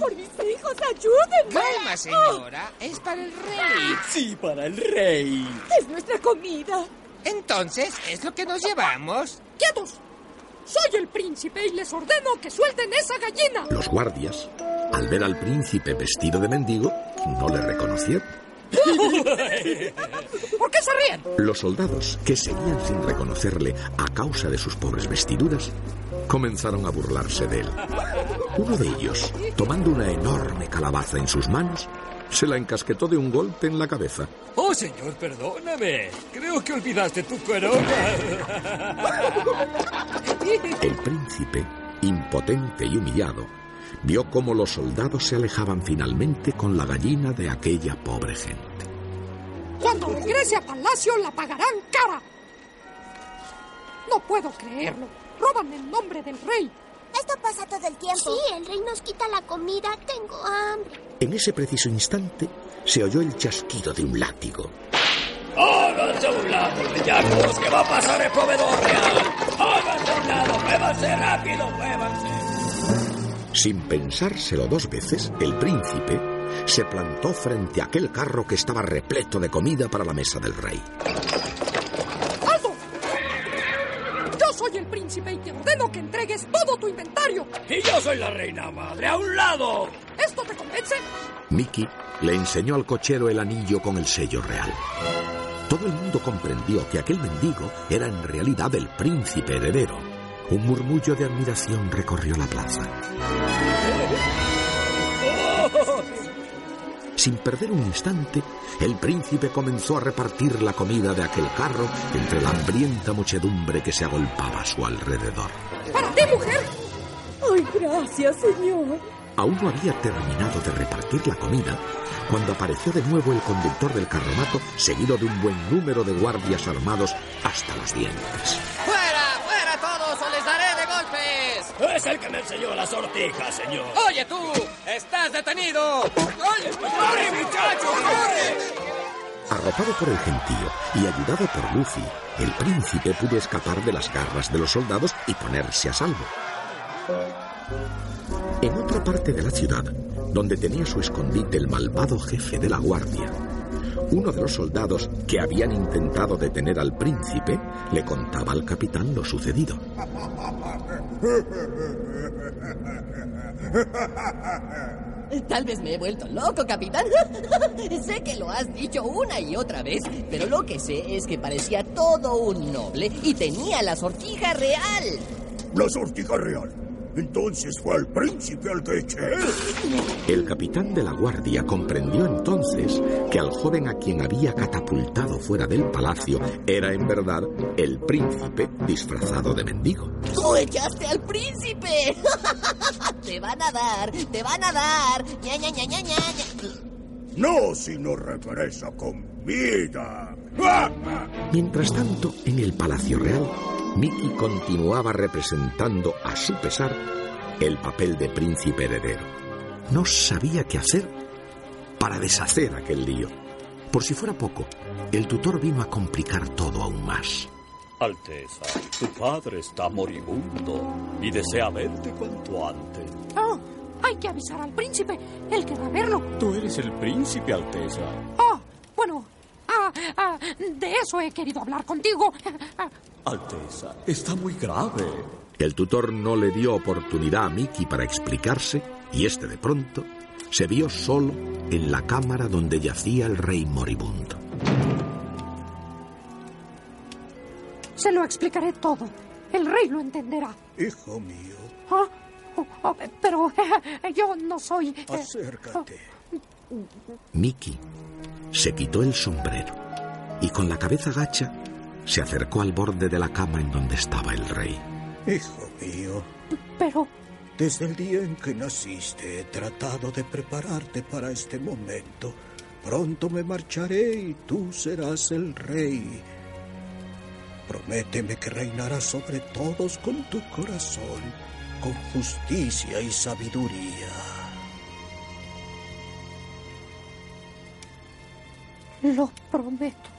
¡Por mis hijos, ayúdenme! Calma, señora. Es para el rey. Sí, para el rey. ¡Es nuestra comida! Entonces, ¿es lo que nos llevamos? ¡Quietos! Soy el príncipe y les ordeno que suelten esa gallina. Los guardias, al ver al príncipe vestido de mendigo, no le reconocieron. ¿Por qué se ríen? Los soldados, que seguían sin reconocerle a causa de sus pobres vestiduras, comenzaron a burlarse de él. Uno de ellos, tomando una enorme calabaza en sus manos, se la encasquetó de un golpe en la cabeza. Oh, señor, perdóname. Creo que olvidaste tu corona. El príncipe, impotente y humillado, vio cómo los soldados se alejaban finalmente con la gallina de aquella pobre gente. Cuando regrese a palacio la pagarán cara. No puedo creerlo. Roban el nombre del rey. Esto pasa todo el tiempo. Sí, el rey nos quita la comida. Tengo hambre. En ese preciso instante se oyó el chasquido de un látigo. ¡Háganse a un lado, bellacos, que va a pasar el proveedor real! ¡Háganse a un lado! ¡Muévanse rápido, muévanse! Sin pensárselo dos veces, el príncipe se plantó frente a aquel carro que estaba repleto de comida para la mesa del rey. Príncipe y te ordeno que entregues todo tu inventario. ¡Y yo soy la reina madre! ¡A un lado! ¿Esto te convence? Mickey le enseñó al cochero el anillo con el sello real. Todo el mundo comprendió que aquel mendigo era en realidad el príncipe heredero. Un murmullo de admiración recorrió la plaza. Sin perder un instante, el príncipe comenzó a repartir la comida de aquel carro entre la hambrienta muchedumbre que se agolpaba a su alrededor. ¡Para ti, mujer! Ay, gracias, señor. Aún no había terminado de repartir la comida cuando apareció de nuevo el conductor del carromato, seguido de un buen número de guardias armados hasta los dientes. Es el que me enseñó la sortija, señor. Oye tú, estás detenido. Oye, corre muchacho, corre. Arropado por el gentío y ayudado por Luffy, el príncipe pudo escapar de las garras de los soldados y ponerse a salvo. En otra parte de la ciudad, donde tenía su escondite el malvado jefe de la guardia, uno de los soldados que habían intentado detener al príncipe le contaba al capitán lo sucedido. Tal vez me he vuelto loco, capitán. sé que lo has dicho una y otra vez, pero lo que sé es que parecía todo un noble y tenía la sortija real. La sortija real. Entonces fue al príncipe al que eché. El capitán de la guardia comprendió entonces que al joven a quien había catapultado fuera del palacio era en verdad el príncipe disfrazado de mendigo. ¡Tú echaste al príncipe! te van a dar, te van a dar. Ña, ña, ña, ña, ña, ña. No si no regresa con vida. Mientras tanto, en el Palacio Real, Mickey continuaba representando a su pesar el papel de príncipe heredero. No sabía qué hacer para deshacer aquel lío. Por si fuera poco, el tutor vino a complicar todo aún más. Alteza, tu padre está moribundo y desea verte cuanto antes. Oh, hay que avisar al príncipe. Él querrá verlo. Tú eres el príncipe, Alteza. Ah, bueno, ah, ah, de eso he querido hablar contigo. Alteza, está muy grave. El tutor no le dio oportunidad a Mickey para explicarse y este de pronto se vio solo en la cámara donde yacía el rey moribundo. Se lo explicaré todo. El rey lo entenderá. Hijo mío, Ah, oh, oh, pero eh, yo no soy... eh, acércate. Mickey se quitó el sombrero y con la cabeza gacha se acercó al borde de la cama en donde estaba el rey. Hijo mío, Pero, desde el día en que naciste he tratado de prepararte para este momento. Pronto me marcharé y tú serás el rey. Prométeme que reinarás sobre todos con tu corazón, con justicia y sabiduría. Lo prometo.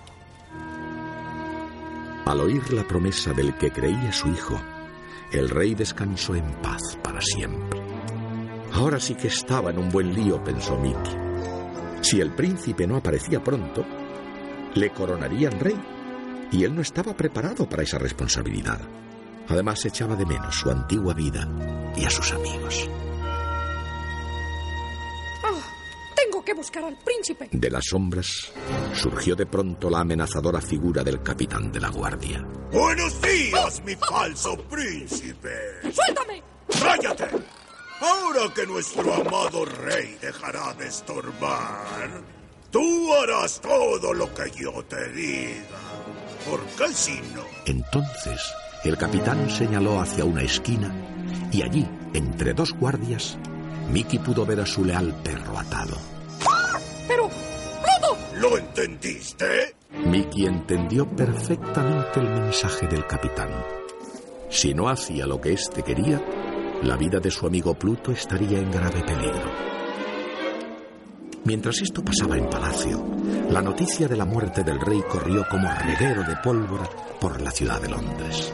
Al oír la promesa del que creía su hijo, el rey descansó en paz para siempre. Ahora sí que estaba en un buen lío, pensó Mickey. Si el príncipe no aparecía pronto, le coronarían rey, y él no estaba preparado para esa responsabilidad. Además, echaba de menos su antigua vida y a sus amigos. Buscar al príncipe. De las sombras surgió de pronto la amenazadora figura del capitán de la guardia. Buenos días, mi falso príncipe. ¡Suéltame! ¡Cállate! Ahora que nuestro amado rey dejará de estorbar, tú harás todo lo que yo te diga. ¿Por qué si no? Entonces, el capitán señaló hacia una esquina y allí, entre dos guardias, Mickey pudo ver a su leal perro atado. Pero, Pluto, ¿Lo entendiste? Mickey entendió perfectamente el mensaje del capitán. Si no hacía lo que éste quería, la vida de su amigo Pluto estaría en grave peligro. Mientras esto pasaba en palacio, la noticia de la muerte del rey corrió como reguero de pólvora por la ciudad de Londres.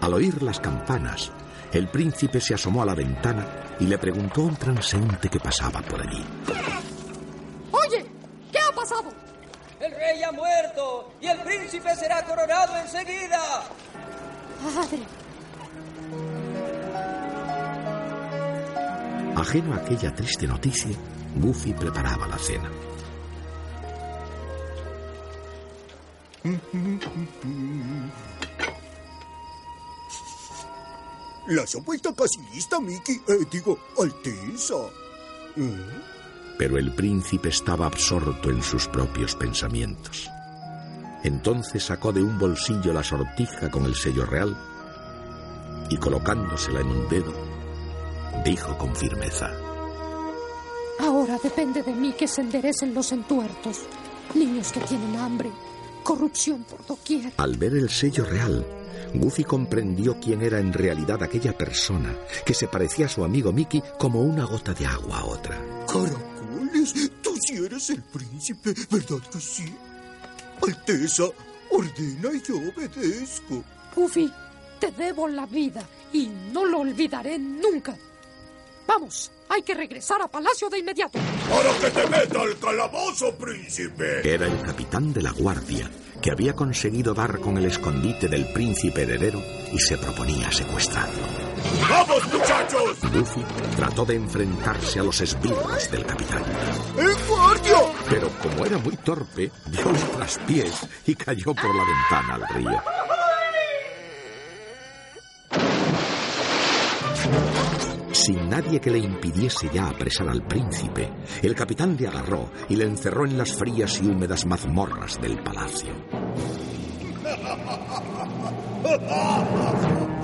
Al oír las campanas, el príncipe se asomó a la ventana y le preguntó a un transeúnte que pasaba por allí. oye, ¿qué ha pasado? El rey ha muerto y el príncipe será coronado enseguida. Padre, Ajeno a aquella triste noticia, Goofy preparaba la cena. La sopa está casi lista, Mickey. Eh, digo, Alteza. ¿Eh? Pero el príncipe estaba absorto en sus propios pensamientos. Entonces sacó de un bolsillo la sortija con el sello real y colocándosela en un dedo, dijo con firmeza. ahora depende de mí que se enderecen los entuertos. Niños que tienen hambre, corrupción por doquier. Al ver el sello real, Goofy comprendió quién era en realidad aquella persona que se parecía a su amigo Mickey como una gota de agua a otra. Caracoles, tú sí eres el príncipe, ¿verdad que sí? Alteza, ordena y yo obedezco. Goofy, te debo la vida y no lo olvidaré nunca. Vamos, hay que regresar a Palacio de inmediato. ¡Para que te meta al calabozo, príncipe! Era el capitán de la guardia que había conseguido dar con el escondite del príncipe heredero y se proponía secuestrarlo. ¡Vamos, muchachos! Goofy trató de enfrentarse a los esbirros del capitán. ¡El guardia! Pero como era muy torpe, dio un traspiés y cayó por la ventana al río. Sin nadie que le impidiese ya apresar al príncipe, el capitán le agarró y le encerró en las frías y húmedas mazmorras del palacio.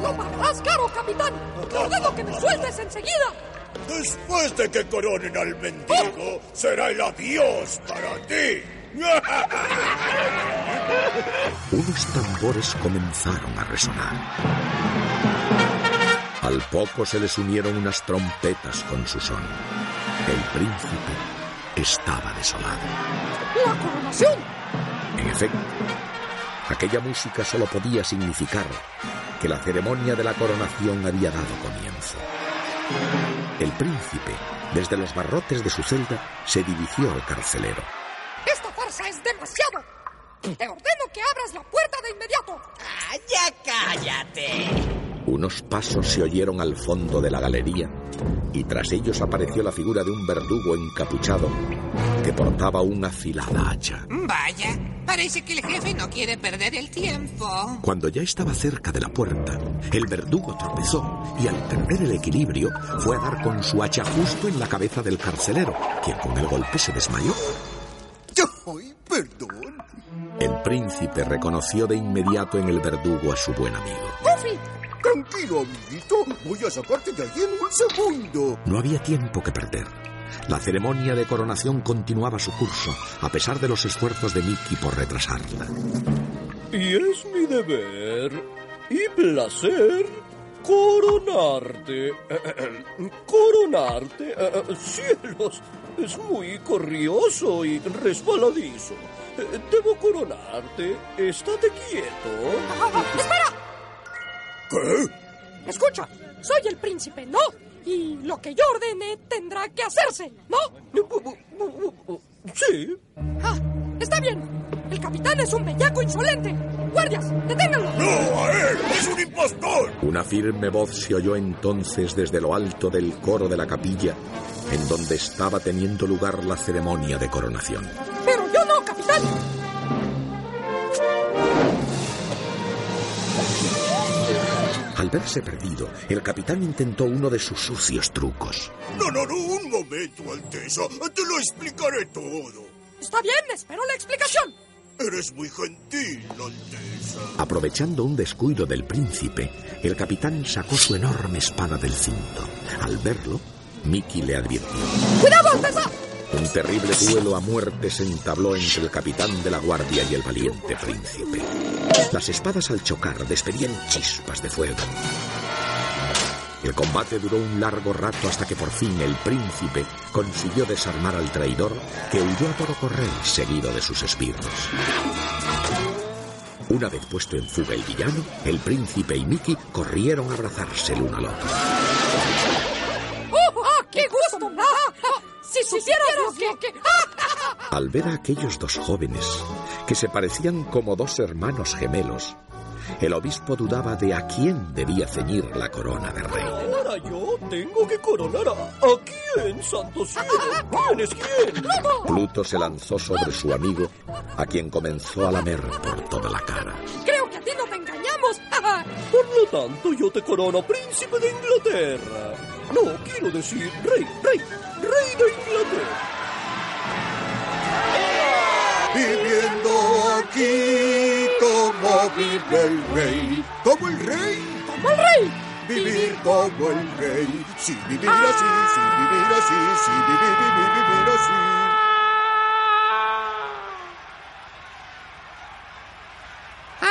¡Lo pagarás caro, capitán! ¡Te ordeno que me sueltes enseguida! Después de que coronen al mendigo, será el adiós para ti. Unos tambores comenzaron a resonar. Al poco se les unieron unas trompetas con su son. El príncipe estaba desolado. ¡La coronación! En efecto, aquella música solo podía significar que la ceremonia de la coronación había dado comienzo. El príncipe, desde los barrotes de su celda, se dirigió al carcelero. ¡Esta farsa es demasiado! Te ordeno que abras la puerta de inmediato. ¡Ah, ya cállate! Unos pasos se oyeron al fondo de la galería y tras ellos apareció la figura de un verdugo encapuchado que portaba una afilada hacha. Vaya, parece que el jefe no quiere perder el tiempo. Cuando ya estaba cerca de la puerta, el verdugo tropezó y al perder el equilibrio fue a dar con su hacha justo en la cabeza del carcelero, quien con el golpe se desmayó. ¡Ay, perdón! El príncipe reconoció de inmediato en el verdugo a su buen amigo. Tranquilo, amiguito. Voy a sacarte de allí en un segundo. No había tiempo que perder. La ceremonia de coronación continuaba su curso, a pesar de los esfuerzos de Mickey por retrasarla. Y es mi deber y placer coronarte. Eh, coronarte. Eh, cielos, es muy corrioso y resbaladizo. Debo coronarte. Estate quieto. ¡Espera! ¿Qué? Escucha, soy el príncipe, ¿no? Y lo que yo ordene tendrá que hacerse, ¿no? Sí. Ah, está bien. El capitán es un bellaco insolente. Guardias, deténganlo. ¡No, a él! ¡Es un impostor! Una firme voz se oyó entonces desde lo alto del coro de la capilla, en donde estaba teniendo lugar la ceremonia de coronación. Pero yo no, capitán. Al verse perdido, el capitán intentó uno de sus sucios trucos. No, no, no, un momento, Alteza. Te lo explicaré todo. Está bien, espero la explicación. Eres muy gentil, Alteza. Aprovechando un descuido del príncipe, el capitán sacó su enorme espada del cinto. Al verlo, Mickey le advirtió. ¡Cuidado, Alteza! Un terrible duelo a muerte se entabló entre el capitán de la guardia y el valiente príncipe. Las espadas al chocar despedían chispas de fuego. El combate duró un largo rato hasta que por fin el príncipe consiguió desarmar al traidor que huyó a todo correr seguido de sus esbirros. Una vez puesto en fuga el villano, el príncipe y Mickey corrieron a abrazarse el uno al otro. Si supieras lo que... que- ¡Ah! Al ver a aquellos dos jóvenes, que se parecían como dos hermanos gemelos, el obispo dudaba de a quién debía ceñir la corona de rey. Ahora yo tengo que coronar a, ¿a quién, santo cielo? ¿Quién es quién? Pluto se lanzó sobre su amigo, a quien comenzó a lamer por toda la cara. Creo que a ti no te engañamos. Por lo tanto, yo te corono príncipe de Inglaterra. No, quiero decir rey, rey, rey de Inglaterra. Viviendo aquí como vive el rey. ¿Como el rey? ¡Como el rey! Vivir como el rey. Sí, vivir así, sí, vivir así, sí, vivir, vivir, vivir así.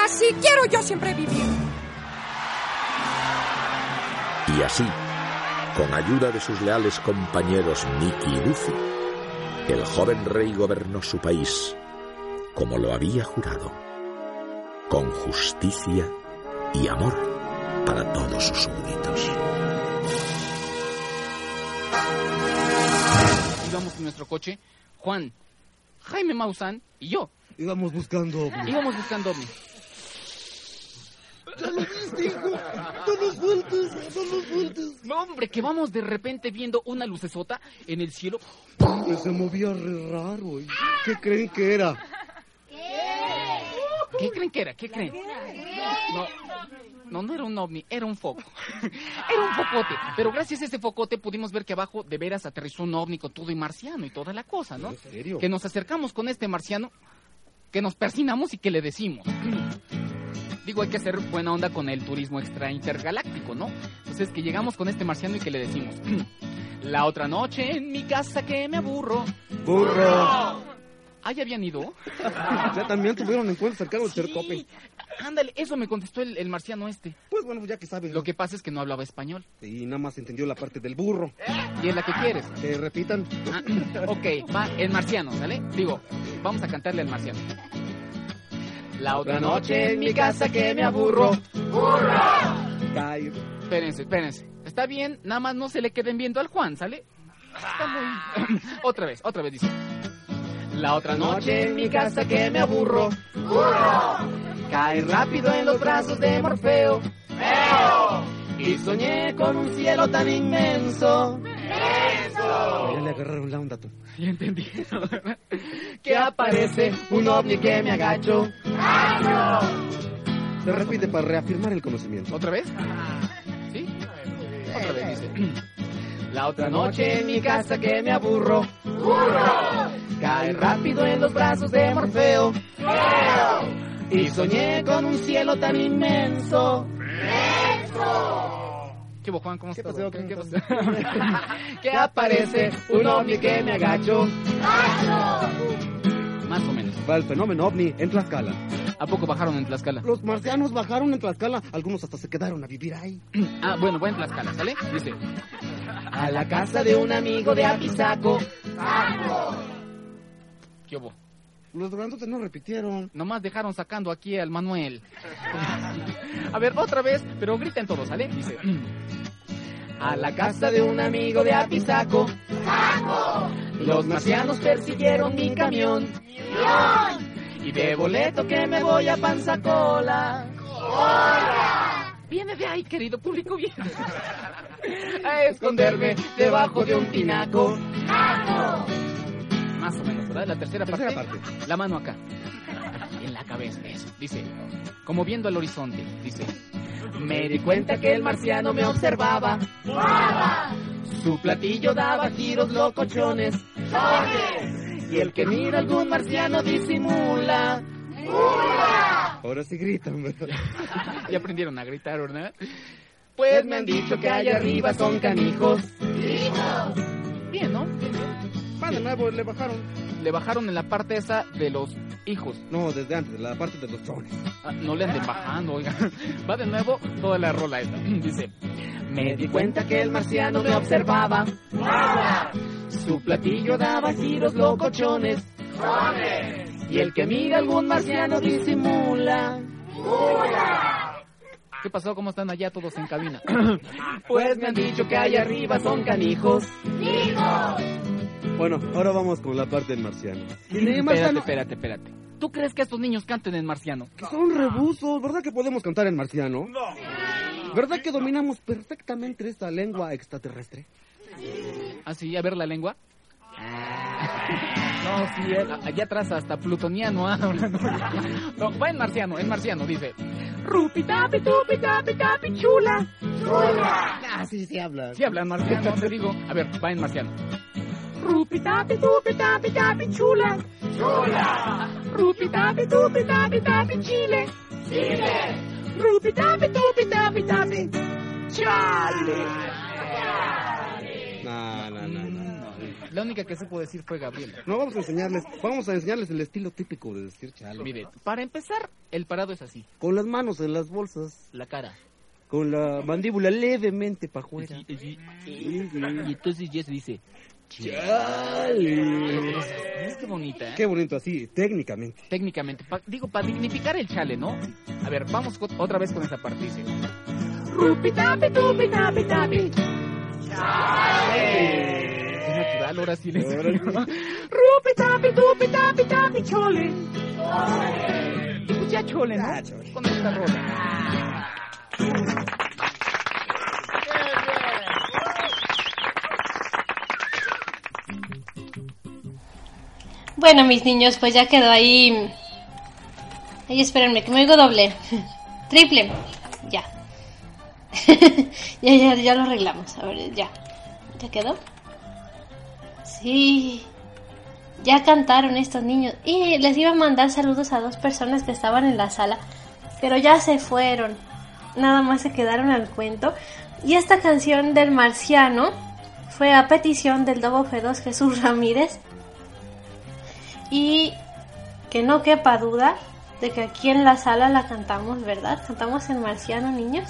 Así quiero yo siempre vivir. Y así, con ayuda de sus leales compañeros Mickey y Lucy, el joven rey gobernó su país como lo había jurado, con justicia y amor para todos sus súbditos. Íbamos en nuestro coche, Juan, Jaime Maussan y yo. Íbamos buscando ovni. Íbamos buscando ovni. ¡Ya lo viste, hijo! ¡No nos sueltes! ¡No nos sueltes! No, hombre, que vamos de repente viendo una lucesota en el cielo. Que se movía re raro. ¿y ¿Qué creen que era? ¿Qué creen que era? ¿Qué creen? No, no, no era un ovni, era un foco. Era un focote. Pero gracias a ese focote pudimos ver que abajo de veras aterrizó un ovni con todo y marciano y toda la cosa, ¿no? ¿En serio? Que nos acercamos con este marciano, que nos persinamos y que le decimos. Digo, hay que hacer buena onda con el turismo extra intergaláctico, ¿no? Entonces, que llegamos con este marciano y que le decimos. La otra noche en mi casa que me aburro. ¡Burro! ¿Ah, ya habían ido? Ya también tuvieron encuentros cercanos de Cercope. Ándale, eso me contestó el, el marciano este. Pues bueno, ya que sabes. Lo que pasa es que no hablaba español. Y nada más entendió la parte del burro. ¿Y es la que quieres? Que repitan. Ah, ok, va, el marciano, ¿sale? Digo, vamos a cantarle al marciano. La otra noche en mi casa que me aburro. Cae. Espérense, espérense. Está bien, nada más no se le queden viendo al Juan, ¿sale? Está muy... otra vez, otra vez dice. La otra noche en mi casa que me aburro. Cae rápido en los brazos de Morfeo. Y soñé con un cielo tan inmenso. Ya le agarraron la onda tú. Ya entendí. que aparece un ovni que me agacho. Se repite para reafirmar el conocimiento. ¿Otra vez? ¿Sí? Otra vez dice. La otra noche en mi casa que me aburro. Cae rápido en los brazos de Morfeo. Y soñé con un cielo tan inmenso. ¿Qué hubo, Juan? ¿Cómo estás? ¿Qué, qué aparece un ovni que me agacho. Más o menos. Va el fenómeno ovni en Tlaxcala. ¿A poco bajaron en Tlaxcala? Los marcianos bajaron en Tlaxcala. Algunos hasta se quedaron a vivir ahí. Ah, bueno, buen Tlaxcala, ¿sale? Dice. A la casa de un amigo de Apizaco. ¿Qué hubo? Los grandotes no repitieron. Nomás dejaron sacando aquí al Manuel. A ver, otra vez, pero griten todos, ¿sale? Dice. A la casa de un amigo de Apizaco. Los marcianos persiguieron mi camión. Y de boleto que me voy a Panzacola. Viene de ahí, querido público, viene. A esconderme debajo de un tinaco. Más o menos, ¿verdad? La tercera, Tercera parte. parte. La mano acá. En la cabeza, eso. Dice, como viendo al horizonte, dice. Me di cuenta que el marciano me observaba. Su platillo daba giros locochones. Y el que mira algún marciano disimula. Ahora sí gritan, ¿verdad? Ya aprendieron a gritar, ¿verdad? Pues me han dicho que allá arriba son canijos. Bien, ¿no? Va de nuevo, le bajaron. Le bajaron en la parte esa de los hijos. No, desde antes, la parte de los chones. Ah, no le anden bajando, oiga. Va de nuevo toda la rola esta. Dice, me di cuenta que el marciano me observaba. Su platillo daba giros locochones. Y el que mira algún marciano disimula. ¿Qué pasó? ¿Cómo están allá todos en cabina? pues me han dicho que allá arriba son canijos. Bueno, ahora vamos con la parte del marciano. Espérate, espérate, espérate. ¿Tú crees que estos niños canten en marciano? Son rebusos, ¿verdad que podemos cantar en marciano? No. ¿Verdad que dominamos perfectamente esta lengua extraterrestre? ¿Ah, sí? A ver la lengua. No, sí, eh, allá atrás hasta plutoniano habla. No, No, va en marciano, en marciano, dice. Rupi tapi tupi tapi tapi chula. Ah, sí, sí habla. Sí habla en marciano, te digo. A ver, va en marciano. Rupi tapi tupi tapi tapi chula. Chula. Rupi tapi tupi tapi tapi chile. Chile. Rupi tapi tupi tapi tapi chale. No, no, no, no. La única que supo decir fue Gabriela. No vamos a enseñarles, vamos a enseñarles el estilo típico de decir chale. Mire, para empezar, el parado es así. Con las manos en las bolsas, La cara. con la mandíbula levemente para afuera. Y entonces se dice... Chale. Es que bonita, ¿eh? Qué bonito así, técnicamente. Técnicamente. pa- digo, para dignificar el chale, ¿no? A ver, vamos otra vez con esa parte. Dice... Es natural, ahora sí les Rupi tapi tupi tapi tapi chole. Y pues ya chole, ¿no? Con esta rola. Bueno, mis niños, pues ya quedó ahí. Ay, espérenme, que me oigo doble. Triple. Ya. ya, ya, ya lo arreglamos. A ver, ya. ¿Ya quedó? Sí. Ya cantaron estos niños. Y les iba a mandar saludos a dos personas que estaban en la sala. Pero ya se fueron. Nada más se quedaron al cuento. Y esta canción del marciano fue a petición del Dobo F2 Jesús Ramírez. Y que no quepa duda de que aquí en la sala la cantamos, ¿verdad? Cantamos en marciano, niños.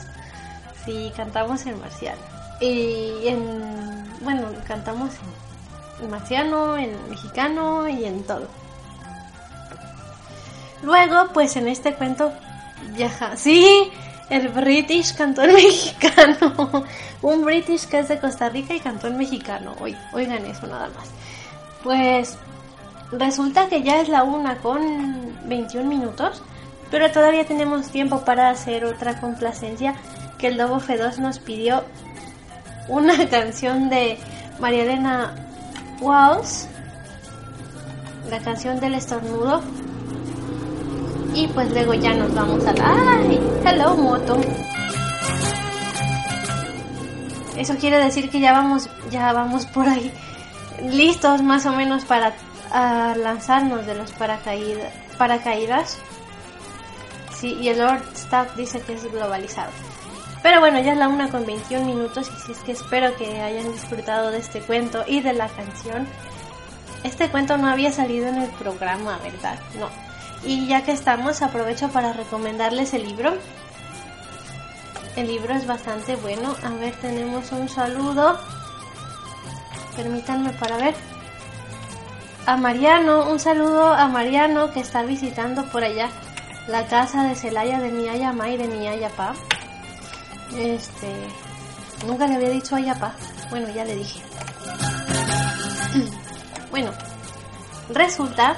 Sí, cantamos en marciano. Y en. Bueno, cantamos en marciano, en mexicano y en todo. Luego, pues en este cuento viaja. Sí, el British cantó en mexicano. Un British que es de Costa Rica y cantó en mexicano. Oigan eso nada más. Pues resulta que ya es la una con 21 minutos, pero todavía tenemos tiempo para hacer otra complacencia que el Lobo F2 nos pidió una canción de María Elena Walsh, la canción del estornudo. Y pues luego ya nos vamos a la... ¡Ay! Hello, moto. Eso quiere decir que ya vamos, ya vamos por ahí listos más o menos para ah, lanzarnos de los paracaídas, paracaídas. Sí, y el Lord Staff dice que es globalizado. Pero bueno, ya es la una con 21 minutos y sí es que espero que hayan disfrutado de este cuento y de la canción. Este cuento no había salido en el programa, ¿verdad? No. Y ya que estamos, aprovecho para recomendarles el libro. El libro es bastante bueno. A ver, tenemos un saludo. Permítanme para ver. A Mariano, un saludo a Mariano que está visitando por allá la casa de Celaya de mi Ayamá y de mi Ayapá. Este. Nunca le había dicho Ayapá. Bueno, ya le dije. Bueno, resulta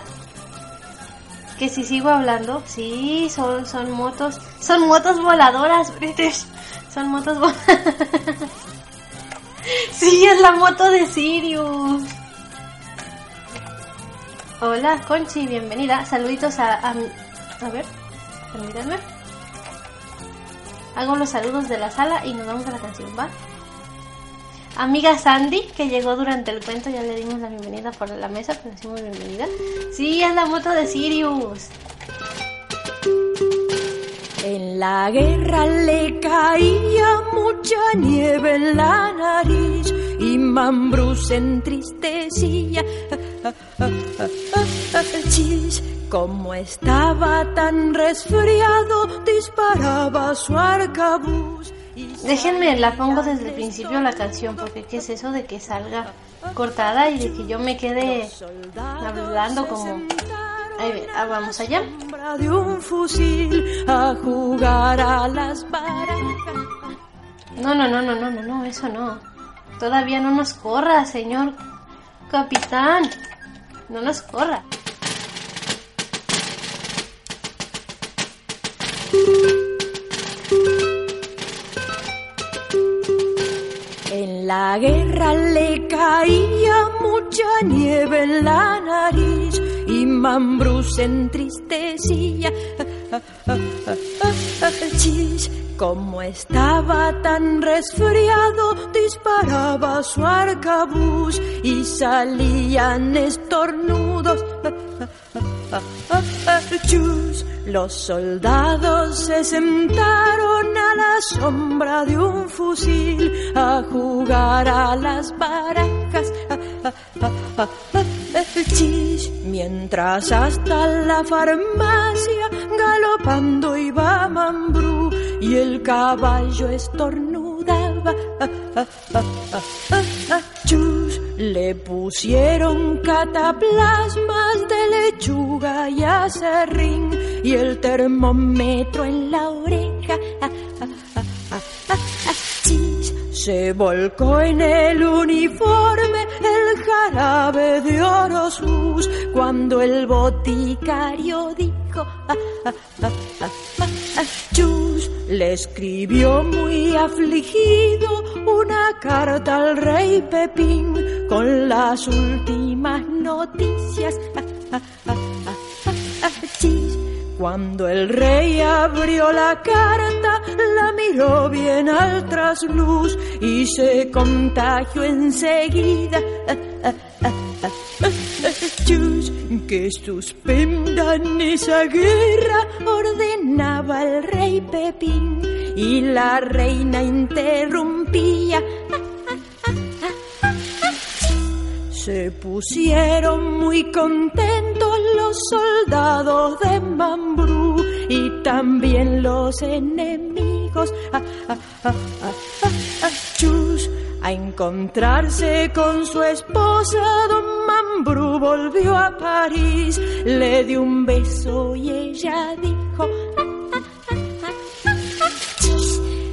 que si sigo hablando, sí, son, son motos, son motos voladoras, British, son motos voladoras. sí, es la moto de Sirius. Hola, Conchi, bienvenida. Saluditos a, a, a ver, permítanme. Hago los saludos de la sala y nos vamos a la canción, ¿va? Amiga Sandy, que llegó durante el cuento, ya le dimos la bienvenida por la mesa, pero decimos bienvenida. Sí, es la moto de Sirius. En la guerra le caía mucha nieve en la nariz y Mambrú se entristecía. Chis, como estaba tan resfriado, disparaba su arcabuz. Déjenme, la pongo desde el principio la canción, porque ¿qué es eso de que salga cortada y de que yo me quede hablando como... Ahí ah, vamos allá. de un fusil a jugar a las. No, no, no, no, no, no, no, eso no. Todavía no nos corra, señor capitán. No nos corra. En la guerra le caía mucha nieve en la nariz y Mambrú se entristecía. Como estaba tan resfriado, disparaba su arcabuz y salían estornudos. Los soldados se sentaron a la sombra de un fusil a jugar a las barajas. Mientras hasta la farmacia galopando iba Mambrú y el caballo estornudaba. Chus, le pusieron cataplasmas de lechuga y acerrín y el termómetro en la oreja. Chis, se volcó en el uniforme jarabe de Orosus cuando el boticario dijo Chus le escribió muy afligido una carta al rey Pepín con las últimas noticias. Chis, cuando el rey abrió la carta, la miró bien al trasluz y se contagió enseguida. Que suspendan esa guerra, ordenaba el rey Pepín y la reina interrumpía. Se pusieron muy contentos los soldados de Mambrú y también los enemigos. Ah, ah, ah, Chus, a encontrarse con su esposa, don Mambrú volvió a París, le dio un beso y ella dijo,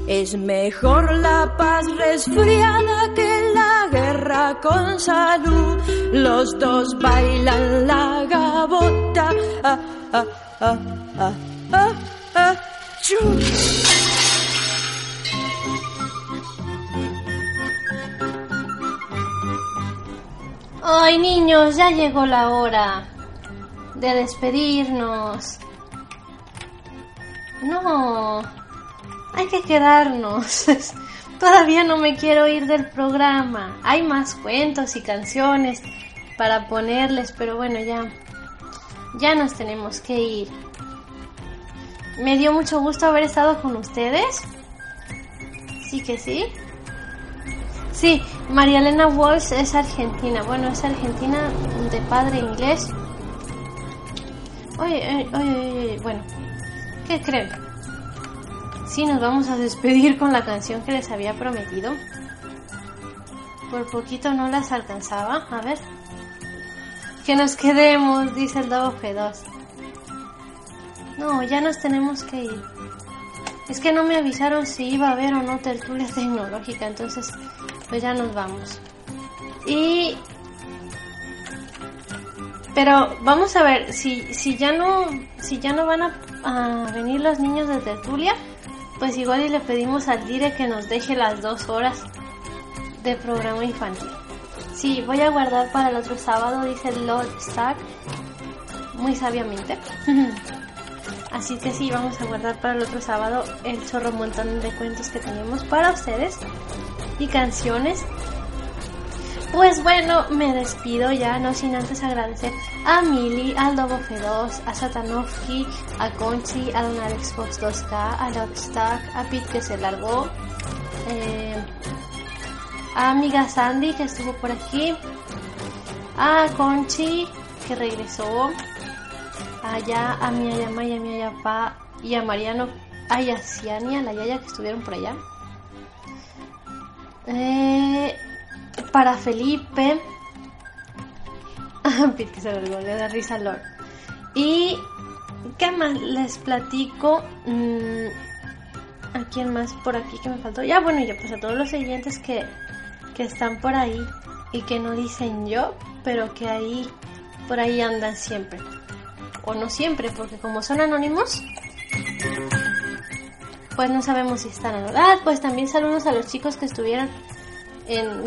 es mejor la paz resfriada que guerra con salud. Los dos bailan la gabota. Ah, ah, ah. Ay, niños, ya llegó la hora de despedirnos. No, hay que quedarnos. Todavía no me quiero ir del programa. Hay más cuentos y canciones para ponerles, pero bueno, ya ya nos tenemos que ir. Me dio mucho gusto haber estado con ustedes. Sí que sí. Sí, María Elena Walsh es argentina. Bueno, es argentina de padre inglés. Oye, oye, oye, oye, bueno, ¿qué creen? Sí, nos vamos a despedir con la canción que les había prometido. Por poquito no las alcanzaba. A ver. Que nos quedemos, dice el Dobo G2. No, ya nos tenemos que ir. Es que no me avisaron si iba a haber o no tertulia tecnológica, entonces pues ya nos vamos. Y pero vamos a ver si si ya no si ya no van a, a venir los niños de tertulia, pues igual y le pedimos al dire que nos deje las dos horas de programa infantil. Sí, voy a guardar para el otro sábado, dice Lord Stark, muy sabiamente. Así que sí, vamos a guardar para el otro sábado el chorro montón de cuentos que tenemos para ustedes y canciones. Pues bueno, me despido ya, no sin antes agradecer a Mili, al Dobo F2, a Satanovsky, a Conchi, a Don Alex Fox 2K, a Lockstack, a Pete que se largó, eh, a amiga Sandy que estuvo por aquí, a Conchi que regresó, allá a mi Ayama y a mi Ayapá y a Mariano, a Yaciania, la Yaya que estuvieron por allá. Eh, para Felipe. Pete que se le da risa Lord. Y. ¿Qué más les platico? Mm, ¿A quién más por aquí que me faltó? Ya, bueno, ya pues a todos los oyentes que, que están por ahí y que no dicen yo, pero que ahí, por ahí andan siempre. O no siempre, porque como son anónimos, pues no sabemos si están anónimos. Ah, pues también saludos a los chicos que estuvieron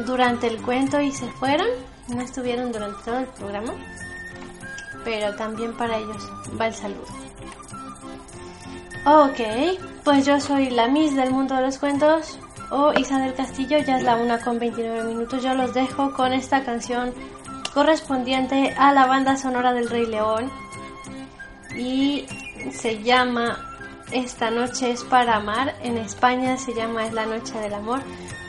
durante el cuento y se fueron. No estuvieron durante todo el programa. Pero también para ellos va el saludo. Ok, pues yo soy la Miss del mundo de los cuentos o Isa del Castillo, ya es la una con 29 minutos. Yo los dejo con esta canción correspondiente a la banda sonora del Rey León. y se llama Esta noche es para amar. En España se llama Es la noche del amor.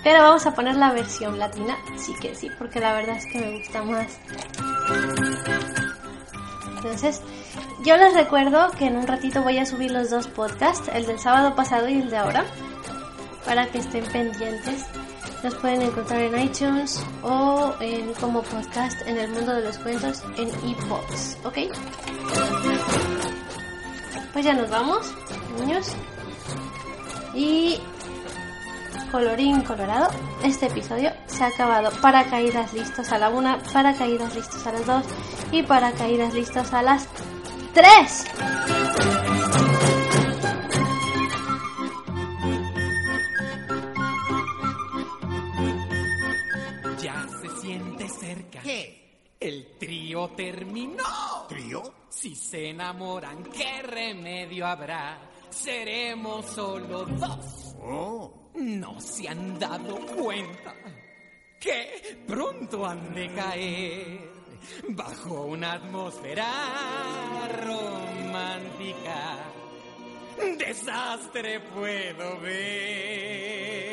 Pero vamos a poner la versión latina, sí que sí, porque la verdad es que me gusta más. Entonces, yo les recuerdo que en un ratito voy a subir los dos podcasts, el del sábado pasado y el de ahora, para que estén pendientes. Los pueden encontrar en iTunes o en, como podcast en el mundo de los cuentos en ePods, ¿ok? Pues ya nos vamos, niños. Y colorín colorado, este episodio se ha acabado. Paracaídas listos a la una, paracaídas listos a las dos y paracaídas listos a las tres. Ya se siente cerca. ¿Qué? El trío terminó. ¿Trío? Si se enamoran, ¿qué remedio habrá? Seremos solo dos. Oh. No se han dado cuenta que pronto han de caer bajo una atmósfera romántica. Desastre puedo ver.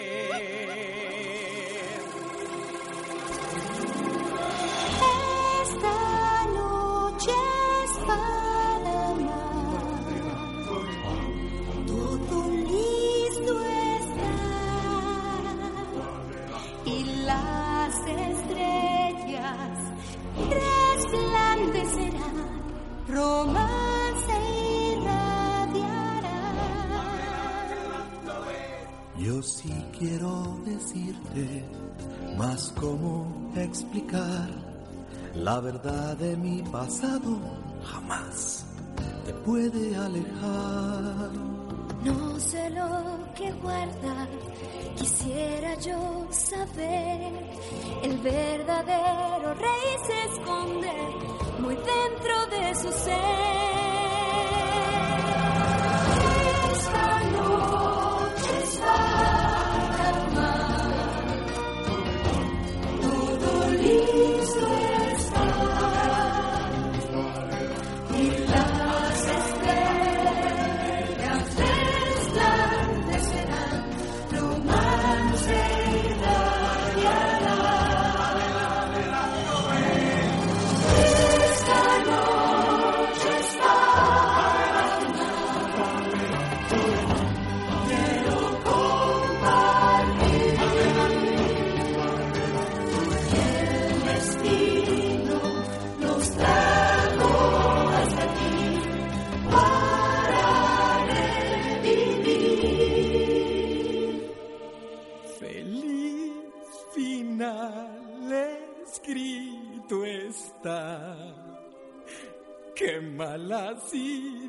Romance irradiará. Yo sí quiero decirte más cómo explicar la verdad de mi pasado jamás te puede alejar. No sé lo que guarda, quisiera yo saber. El verdadero rey se esconde muy dentro de su ser. Qué mala situación.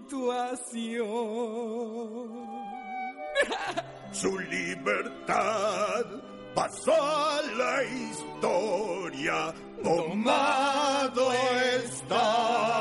Su libertad pasó a la historia. Tomado está.